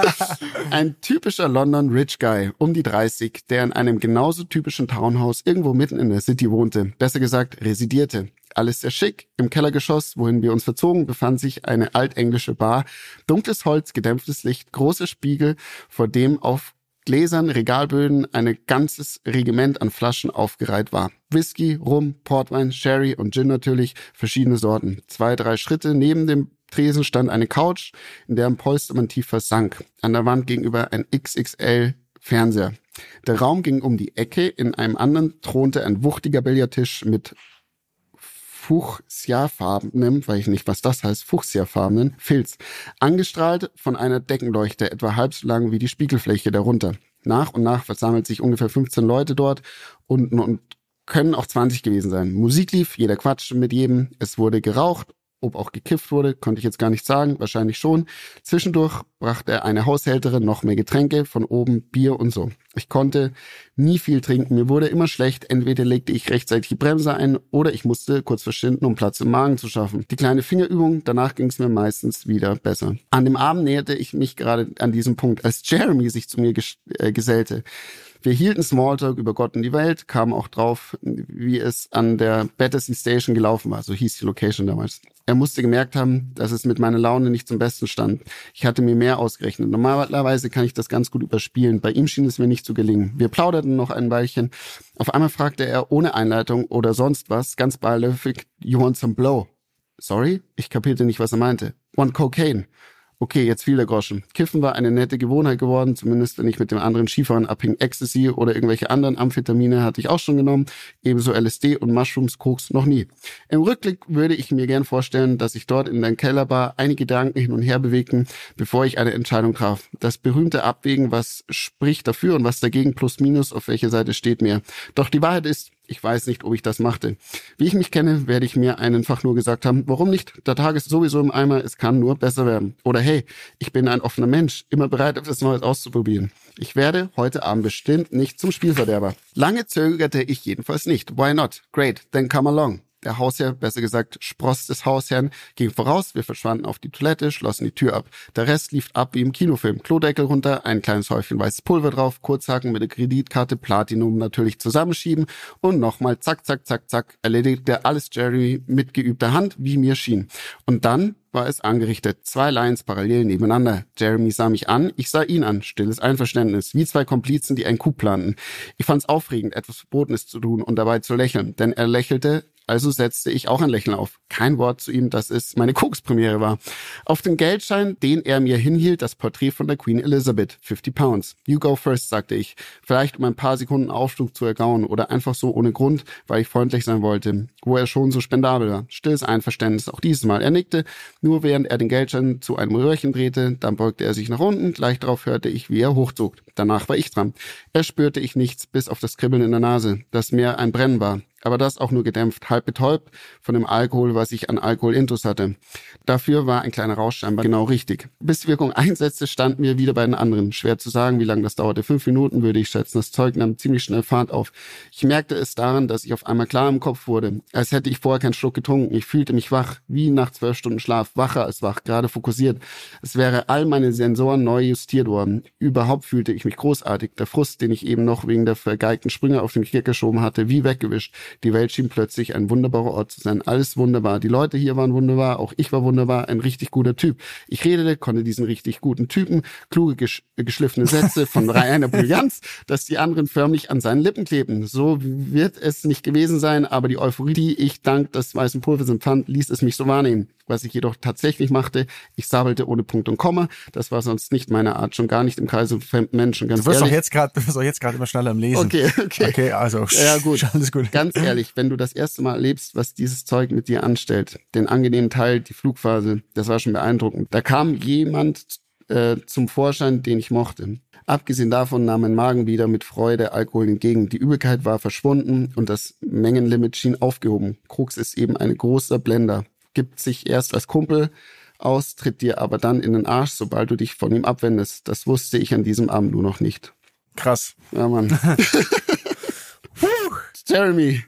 ein typischer London Rich Guy, um die 30, der in einem genauso typischen Townhouse irgendwo mitten in der City wohnte. Besser gesagt, residierte. Alles sehr schick. Im Kellergeschoss, wohin wir uns verzogen, befand sich eine altenglische Bar. Dunkles Holz, gedämpftes Licht, große Spiegel, vor dem auf Gläsern, Regalböden ein ganzes Regiment an Flaschen aufgereiht war. Whisky, Rum, Portwein, Sherry und Gin natürlich, verschiedene Sorten. Zwei, drei Schritte neben dem Tresen stand eine Couch, in deren Polster man tief versank. An der Wand gegenüber ein XXL Fernseher. Der Raum ging um die Ecke, in einem anderen thronte ein wuchtiger Billardtisch mit fuchsiafarbenen, weil ich nicht, was das heißt, fuchsiafarbenen Filz, angestrahlt von einer Deckenleuchte, etwa halb so lang wie die Spiegelfläche darunter. Nach und nach versammelt sich ungefähr 15 Leute dort und, und können auch 20 gewesen sein. Musik lief, jeder quatschte mit jedem, es wurde geraucht ob auch gekifft wurde, konnte ich jetzt gar nicht sagen, wahrscheinlich schon. Zwischendurch brachte eine Haushälterin noch mehr Getränke, von oben Bier und so. Ich konnte nie viel trinken, mir wurde immer schlecht, entweder legte ich rechtzeitig die Bremse ein oder ich musste kurz verschwinden, um Platz im Magen zu schaffen. Die kleine Fingerübung, danach ging es mir meistens wieder besser. An dem Abend näherte ich mich gerade an diesem Punkt, als Jeremy sich zu mir ges äh, gesellte. Wir hielten Smalltalk über Gott und die Welt, kamen auch drauf, wie es an der Battersea Station gelaufen war, so hieß die Location damals. Er musste gemerkt haben, dass es mit meiner Laune nicht zum Besten stand. Ich hatte mir mehr ausgerechnet. Normalerweise kann ich das ganz gut überspielen. Bei ihm schien es mir nicht zu gelingen. Wir plauderten noch ein Weilchen. Auf einmal fragte er ohne Einleitung oder sonst was, ganz beiläufig, you want some blow? Sorry? Ich kapierte nicht, was er meinte. Want cocaine? Okay, jetzt fiel der Groschen. Kiffen war eine nette Gewohnheit geworden, zumindest wenn ich mit dem anderen Skifahren abhing. Ecstasy oder irgendwelche anderen Amphetamine hatte ich auch schon genommen, ebenso LSD und Mushrooms, Koks noch nie. Im Rückblick würde ich mir gern vorstellen, dass sich dort in der Kellerbar einige Gedanken hin und her bewegten, bevor ich eine Entscheidung traf. Das berühmte Abwägen, was spricht dafür und was dagegen plus minus, auf welcher Seite steht mir. Doch die Wahrheit ist, ich weiß nicht, ob ich das machte. Wie ich mich kenne, werde ich mir einfach nur gesagt haben, warum nicht? Der Tag ist sowieso im Eimer, es kann nur besser werden. Oder hey, ich bin ein offener Mensch, immer bereit, etwas Neues auszuprobieren. Ich werde heute Abend bestimmt nicht zum Spielverderber. Lange zögerte ich jedenfalls nicht. Why not? Great, then come along. Der Hausherr, besser gesagt Spross des Hausherrn, ging voraus, wir verschwanden auf die Toilette, schlossen die Tür ab. Der Rest lief ab wie im Kinofilm. Klodeckel runter, ein kleines Häufchen weißes Pulver drauf, Kurzhaken mit der Kreditkarte, Platinum natürlich zusammenschieben und nochmal zack, zack, zack, zack, erledigte alles Jeremy mit geübter Hand, wie mir schien. Und dann war es angerichtet. Zwei Lines parallel nebeneinander. Jeremy sah mich an, ich sah ihn an. Stilles Einverständnis. Wie zwei Komplizen, die einen Coup planten. Ich fand's aufregend, etwas Verbotenes zu tun und dabei zu lächeln. Denn er lächelte, also setzte ich auch ein Lächeln auf. Kein Wort zu ihm, dass es meine Kokspremiere war. Auf dem Geldschein, den er mir hinhielt, das Porträt von der Queen Elizabeth. 50 Pounds. You go first, sagte ich. Vielleicht um ein paar Sekunden Aufschlug zu ergauen oder einfach so ohne Grund, weil ich freundlich sein wollte. Wo er schon so spendabel war. Stilles Einverständnis. Auch dieses Mal. Er nickte, nur während er den Geldschein zu einem Röhrchen drehte. Dann beugte er sich nach unten. Gleich darauf hörte ich, wie er hochzog. Danach war ich dran. Er spürte ich nichts, bis auf das Kribbeln in der Nase, das mehr ein Brennen war aber das auch nur gedämpft, halb betäubt von dem Alkohol, was ich an Alkoholintus hatte. Dafür war ein kleiner Rausch scheinbar genau richtig. Bis Wirkung einsetzte, standen wir wieder bei den anderen. Schwer zu sagen, wie lange das dauerte. Fünf Minuten würde ich schätzen. Das Zeug nahm ziemlich schnell Fahrt auf. Ich merkte es daran, dass ich auf einmal klar im Kopf wurde, als hätte ich vorher keinen Schluck getrunken. Ich fühlte mich wach, wie nach zwölf Stunden Schlaf, wacher als wach, gerade fokussiert. Es wäre all meine Sensoren neu justiert worden. Überhaupt fühlte ich mich großartig. Der Frust, den ich eben noch wegen der vergeigten Sprünge auf den Kier geschoben hatte, wie weggewischt. Die Welt schien plötzlich ein wunderbarer Ort zu sein. Alles wunderbar. Die Leute hier waren wunderbar. Auch ich war wunderbar. Ein richtig guter Typ. Ich redete, konnte diesen richtig guten Typen, kluge, gesch geschliffene Sätze von reiner Brillanz, dass die anderen förmlich an seinen Lippen kleben. So wird es nicht gewesen sein, aber die Euphorie, die ich dank des weißen Pulvers empfand, ließ es mich so wahrnehmen. Was ich jedoch tatsächlich machte, ich sabelte ohne Punkt und Komma. Das war sonst nicht meine Art, schon gar nicht im Kreise von fremden Menschen. Ganz du wirst ehrlich. doch jetzt gerade, du wirst doch jetzt gerade immer schneller am Lesen. Okay, okay. Okay, also Ja, gut. alles gut. Ganz ehrlich, wenn du das erste Mal erlebst, was dieses Zeug mit dir anstellt, den angenehmen Teil, die Flugphase, das war schon beeindruckend. Da kam jemand äh, zum Vorschein, den ich mochte. Abgesehen davon nahm mein Magen wieder mit Freude Alkohol entgegen. Die Übelkeit war verschwunden und das Mengenlimit schien aufgehoben. Krux ist eben ein großer Blender. Gibt sich erst als Kumpel aus, tritt dir aber dann in den Arsch, sobald du dich von ihm abwendest. Das wusste ich an diesem Abend nur noch nicht. Krass. Ja, Mann. Jeremy.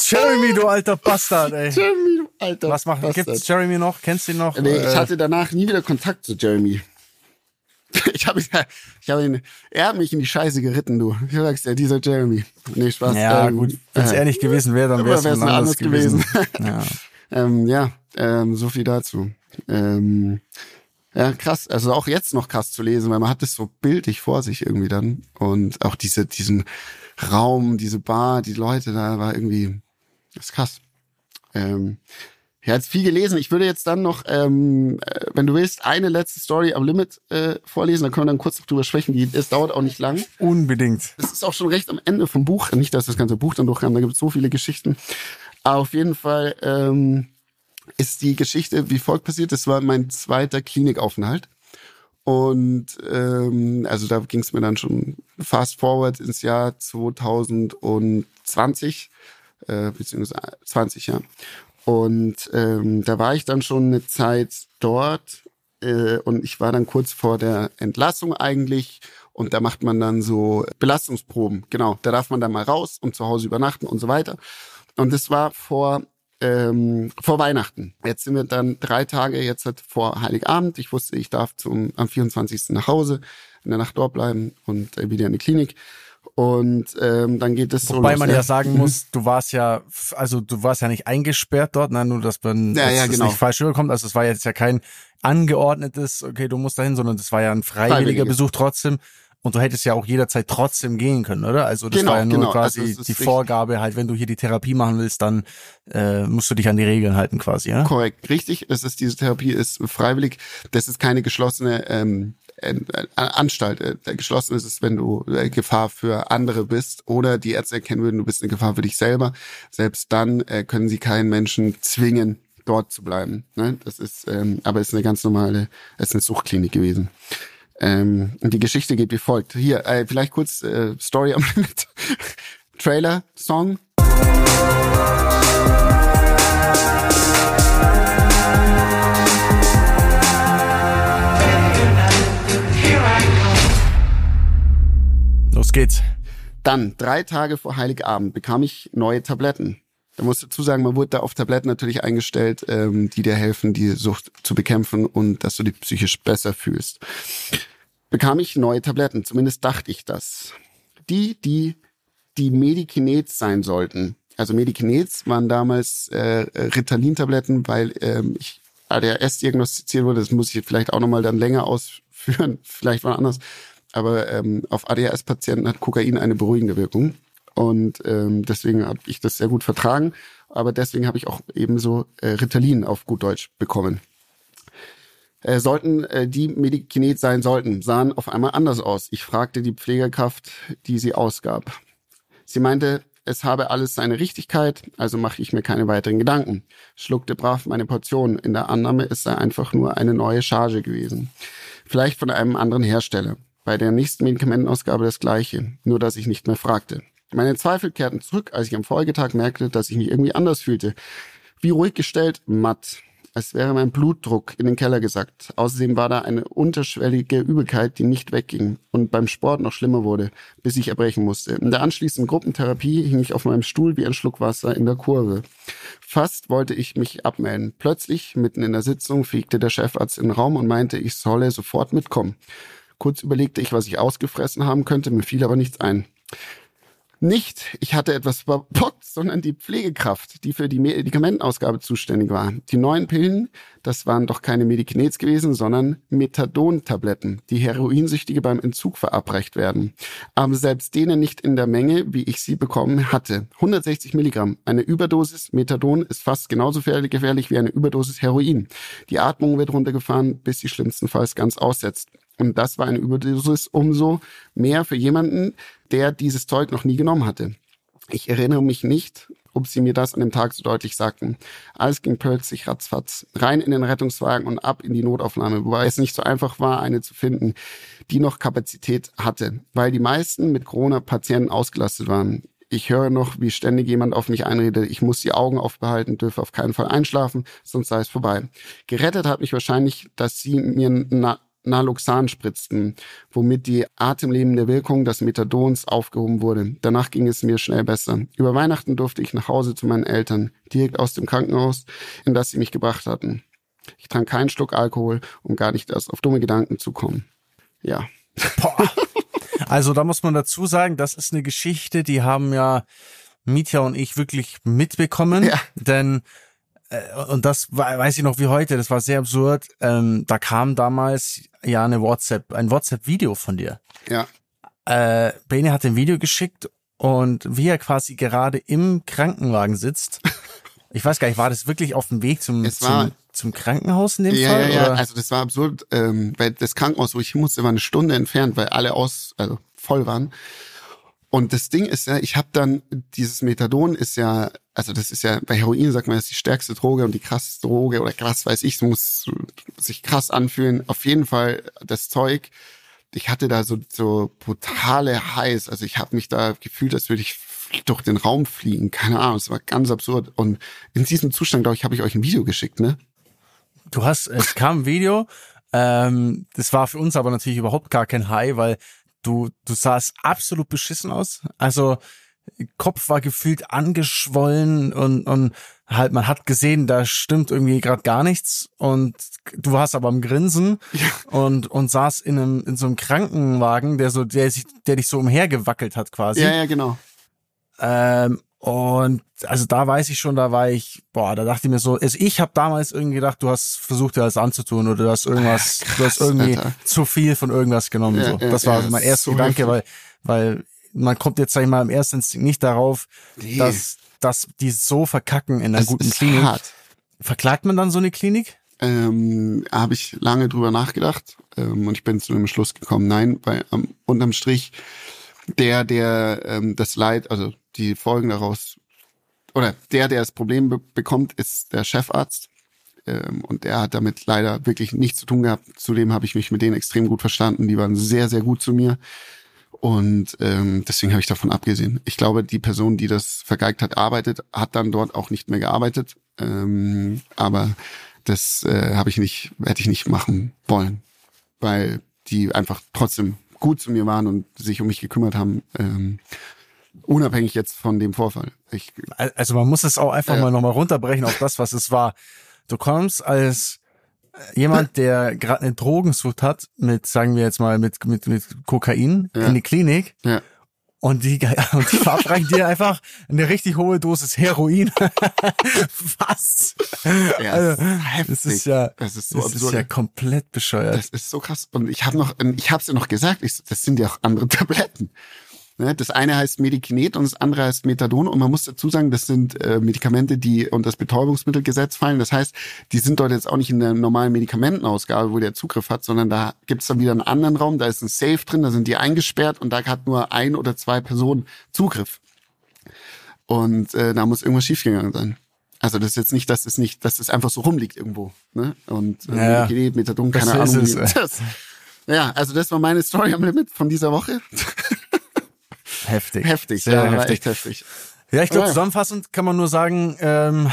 Jeremy, du alter Bastard, ey. Jeremy, du alter Was macht, Bastard. gibt's Jeremy noch? Kennst du ihn noch? Nee, ich Äh, hatte danach nie wieder Kontakt zu Jeremy. Ich habe ihn, ich habe ihn, er hat mich in die Scheiße geritten, du. Ich sag's dir, dieser Jeremy. Nee, Spaß. ja, ähm, gut. Wenn es äh, er nicht gewesen wäre, dann wäre es wär's anders, anders gewesen. gewesen. ja. Ähm, ja, ähm, so viel dazu. Ähm, ja, krass. Also auch jetzt noch krass zu lesen, weil man hat es so bildlich vor sich irgendwie dann. Und auch diese, diesen Raum, diese Bar, die Leute da war irgendwie, das ist krass. Ähm, ja, jetzt viel gelesen. Ich würde jetzt dann noch, ähm, äh, wenn du willst, eine letzte Story am Limit äh, vorlesen. Da können wir dann kurz noch drüber sprechen. Die, es dauert auch nicht lang. Unbedingt. Es ist auch schon recht am Ende vom Buch. Nicht, dass das ganze Buch dann durchkam, da gibt es so viele Geschichten. Auf jeden Fall ähm, ist die Geschichte wie folgt passiert. Das war mein zweiter Klinikaufenthalt. Und ähm, also da ging es mir dann schon fast forward ins Jahr 2020, äh, beziehungsweise 20, ja. Und ähm, da war ich dann schon eine Zeit dort äh, und ich war dann kurz vor der Entlassung eigentlich. Und da macht man dann so Belastungsproben. Genau, da darf man dann mal raus und zu Hause übernachten und so weiter. Und das war vor ähm, vor Weihnachten. Jetzt sind wir dann drei Tage jetzt halt vor Heiligabend. Ich wusste, ich darf zum am 24. nach Hause, in der Nacht dort bleiben und äh, wieder in die Klinik. Und ähm, dann geht es so Wobei los, man ne? ja sagen muss, du warst ja, also du warst ja nicht eingesperrt dort, nein, nur dass man Ja, ja, es genau. nicht falsch rüberkommt. Also es war jetzt ja kein angeordnetes, okay, du musst dahin, sondern das war ja ein freiwilliger. Besuch trotzdem. Und du hättest ja auch jederzeit trotzdem gehen können, oder? Also das Genau, war ja nur genau. quasi Also die Vorgabe, halt, wenn du hier die Therapie machen willst, dann äh, musst du dich an die Regeln halten quasi, ja? Korrekt, richtig. Es ist diese Therapie ist freiwillig. Das ist keine geschlossene ähm, äh, Anstalt. Äh, Geschlossen ist es, wenn du äh, Gefahr für andere bist oder die Ärzte erkennen würden, du bist eine Gefahr für dich selber. Selbst dann äh, können sie keinen Menschen zwingen, dort zu bleiben. Ne? Das ist, ähm, aber es ist eine ganz normale, es ist eine Suchtklinik gewesen. Ähm, und die Geschichte geht wie folgt. Hier, äh, vielleicht kurz äh, Story am Limit. Trailer, Song. Los geht's. Dann, drei Tage vor Heiligabend, bekam ich neue Tabletten. Da muss ich dazu sagen, man wurde da auf Tabletten natürlich eingestellt, ähm, die dir helfen, die Sucht zu bekämpfen und dass du dich psychisch besser fühlst. Bekam ich neue Tabletten, zumindest dachte ich das. Die, die die Medikinets sein sollten. Also Medikinets waren damals äh, Ritalin-Tabletten, weil ähm, ich ADHS diagnostiziert wurde. Das muss ich vielleicht auch nochmal dann länger ausführen, vielleicht mal anders. Aber ähm, auf ADHS-Patienten hat Kokain eine beruhigende Wirkung. Und ähm, deswegen habe ich das sehr gut vertragen. Aber deswegen habe ich auch ebenso äh, Ritalin auf gut Deutsch bekommen. Äh, sollten äh, die Medikinet sein sollten, sahen auf einmal anders aus. Ich fragte die Pflegekraft, die sie ausgab. Sie meinte, es habe alles seine Richtigkeit, also mache ich mir keine weiteren Gedanken. Schluckte brav meine Portion in der Annahme, es sei einfach nur eine neue Charge gewesen. Vielleicht von einem anderen Hersteller. Bei der nächsten Medikamentenausgabe das gleiche, nur dass ich nicht mehr fragte. Meine Zweifel kehrten zurück, als ich am Folgetag merkte, dass ich mich irgendwie anders fühlte. Wie ruhig gestellt, matt. Als wäre mein Blutdruck in den Keller gesackt. Außerdem war da eine unterschwellige Übelkeit, die nicht wegging und beim Sport noch schlimmer wurde, bis ich erbrechen musste. In der anschließenden Gruppentherapie hing ich auf meinem Stuhl wie ein Schluck Wasser in der Kurve. Fast wollte ich mich abmelden. Plötzlich, mitten in der Sitzung, fegte der Chefarzt in den Raum und meinte, ich solle sofort mitkommen. Kurz überlegte ich, was ich ausgefressen haben könnte, mir fiel aber nichts ein. Nicht, ich hatte etwas verbockt, sondern die Pflegekraft, die für die Medikamentenausgabe zuständig war. Die neuen Pillen, das waren doch keine Medikinets gewesen, sondern Methadon-Tabletten, die Heroinsüchtige beim Entzug verabreicht werden. Aber selbst denen nicht in der Menge, wie ich sie bekommen hatte. 160 Milligramm. Eine Überdosis Methadon ist fast genauso gefährlich wie eine Überdosis Heroin. Die Atmung wird runtergefahren, bis sie schlimmstenfalls ganz aussetzt. Und das war eine Überdosis umso mehr für jemanden, der dieses Zeug noch nie genommen hatte. Ich erinnere mich nicht, ob sie mir das an dem Tag so deutlich sagten. Alles ging plötzlich ratzfatz. Rein in den Rettungswagen und ab in die Notaufnahme, wobei es nicht so einfach war, eine zu finden, die noch Kapazität hatte, weil die meisten mit Corona-Patienten ausgelastet waren. Ich höre noch, wie ständig jemand auf mich einredet, ich muss die Augen aufbehalten, dürfe auf keinen Fall einschlafen, sonst sei es vorbei. Gerettet hat mich wahrscheinlich, dass sie mir na Naloxan spritzten, womit die atemlebende Wirkung des Methadons aufgehoben wurde. Danach ging es mir schnell besser. Über Weihnachten durfte ich nach Hause zu meinen Eltern, direkt aus dem Krankenhaus, in das sie mich gebracht hatten. Ich trank keinen Schluck Alkohol, um gar nicht erst auf dumme Gedanken zu kommen. Ja. Boah. Also da muss man dazu sagen, das ist eine Geschichte, die haben ja Mietja und ich wirklich mitbekommen, ja. denn und das weiß ich noch wie heute, das war sehr absurd. Ähm, da kam damals ja eine WhatsApp, ein WhatsApp-Video von dir. Ja. Äh, Bene hat ein Video geschickt und wie er quasi gerade im Krankenwagen sitzt. Ich weiß gar nicht, war das wirklich auf dem Weg zum, zum, zum, Krankenhaus in dem ja, Fall? Ja, ja, also das war absurd, ähm, weil das Krankenhaus, wo ich hin musste, war eine Stunde entfernt, weil alle aus, also voll waren. Und das Ding ist ja, ich habe dann, dieses Methadon ist ja, also das ist ja, bei Heroin sagt man, das ist die stärkste Droge und die krasseste Droge oder krass weiß ich, es muss sich krass anfühlen. Auf jeden Fall das Zeug, ich hatte da so, so brutale Highs, also ich habe mich da gefühlt, als würde ich durch den Raum fliegen, keine Ahnung, es war ganz absurd. Und in diesem Zustand, glaube ich, habe ich euch ein Video geschickt, ne? Du hast, es kam ein Video, ähm, das war für uns aber natürlich überhaupt gar kein High, weil du, du sahst absolut beschissen aus. Also Kopf war gefühlt angeschwollen und, und halt man hat gesehen, da stimmt irgendwie gerade gar nichts und du warst aber am Grinsen ja. und und saß in einem in so einem Krankenwagen, der so der sich der dich so umhergewackelt hat quasi. Ja, ja, genau. Ähm, und also da weiß ich schon, da war ich, boah, da dachte ich mir so, also ich habe damals irgendwie gedacht, du hast versucht, dir das anzutun oder du hast irgendwas, krass, du hast irgendwie Alter. zu viel von irgendwas genommen. Ja, so. Ja, das war also mein erster so Gedanke, weil, weil man kommt jetzt, sag ich mal, im ersten Instinkt nicht darauf, nee. dass, dass die so verkacken in einer das guten Klinik. Hart. Verklagt man dann so eine Klinik? Ähm, habe ich lange drüber nachgedacht ähm, und ich bin zu dem Schluss gekommen, nein, weil ähm, unterm Strich der, der ähm, das Leid, also die Folgen daraus, oder der, der das Problem be bekommt, ist der Chefarzt. Ähm, und der hat damit leider wirklich nichts zu tun gehabt. Zudem habe ich mich mit denen extrem gut verstanden. Die waren sehr, sehr gut zu mir. Und ähm, deswegen habe ich davon abgesehen. Ich glaube, die Person, die das vergeigt hat, arbeitet, hat dann dort auch nicht mehr gearbeitet. Ähm, aber das äh, habe ich nicht, hätte ich nicht machen wollen, weil die einfach trotzdem gut zu mir waren und sich um mich gekümmert haben. Ähm, unabhängig jetzt von dem Vorfall. Ich, also man muss es auch einfach äh, mal nochmal runterbrechen auf das, was es war. Du kommst als jemand, der gerade eine Drogensucht hat, mit, sagen wir jetzt mal, mit, mit, mit Kokain ja. in die Klinik. Ja. Und die, und die verabreichen dir einfach eine richtig hohe Dosis Heroin. Was? Ja, also, das ist ja, das ist, so das ist ja komplett bescheuert. Das ist so krass. Und ich habe noch, ich habe es ja noch gesagt, ich, das sind ja auch andere Tabletten. Ne, das eine heißt Medikinet und das andere heißt Methadon. Und man muss dazu sagen, das sind äh, Medikamente, die unter das Betäubungsmittelgesetz fallen. Das heißt, die sind dort jetzt auch nicht in der normalen Medikamentenausgabe, wo der Zugriff hat, sondern da gibt's dann wieder einen anderen Raum, da ist ein Safe drin, da sind die eingesperrt und da hat nur ein oder zwei Personen Zugriff. Und äh, da muss irgendwas schiefgegangen sein. Also das ist jetzt nicht, dass es nicht, dass es einfach so rumliegt irgendwo. Ne? Und äh, ja, Medikinet, Methadon, keine Ahnung. Es, das, ja, also das war meine Story am Limit von dieser Woche. Heftig. Heftig, Sehr ja, heftig. echt heftig. Ja, ich glaube, zusammenfassend kann man nur sagen, ähm,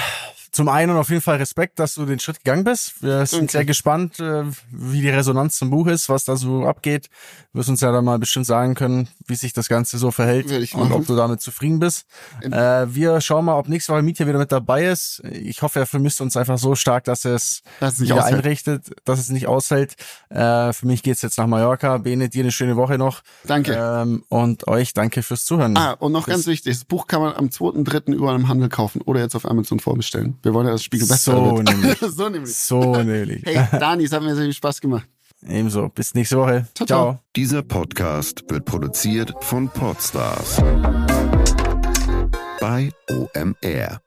zum einen auf jeden Fall Respekt, dass du den Schritt gegangen bist. Wir sind Danke. sehr gespannt, äh, wie die Resonanz zum Buch ist, was da so abgeht. Du wirst uns ja dann mal bestimmt sagen können, wie sich das Ganze so verhält und ob du damit zufrieden bist. Äh, wir schauen mal, ob nächste Woche Mietja wieder mit dabei ist. Ich hoffe, er vermisst uns einfach so stark, dass er es Dass es nicht einrichtet, dass es nicht aushält. Äh, für mich geht's jetzt nach Mallorca. Bene, dir eine schöne Woche noch. Danke. Ähm, und euch danke fürs Zuhören. Ah, und noch Bis- ganz wichtig, das Buch kann man am 2.3. überall im Handel kaufen oder jetzt auf Amazon vorbestellen. Wir wollen ja das Spiegel besser So wird. nämlich. so nämlich. So nämlich. Hey, Dani, es hat mir sehr viel Spaß gemacht. Ebenso. Bis nächste Woche. Ciao, ciao. ciao. Dieser Podcast wird produziert von Podstars bei OMR.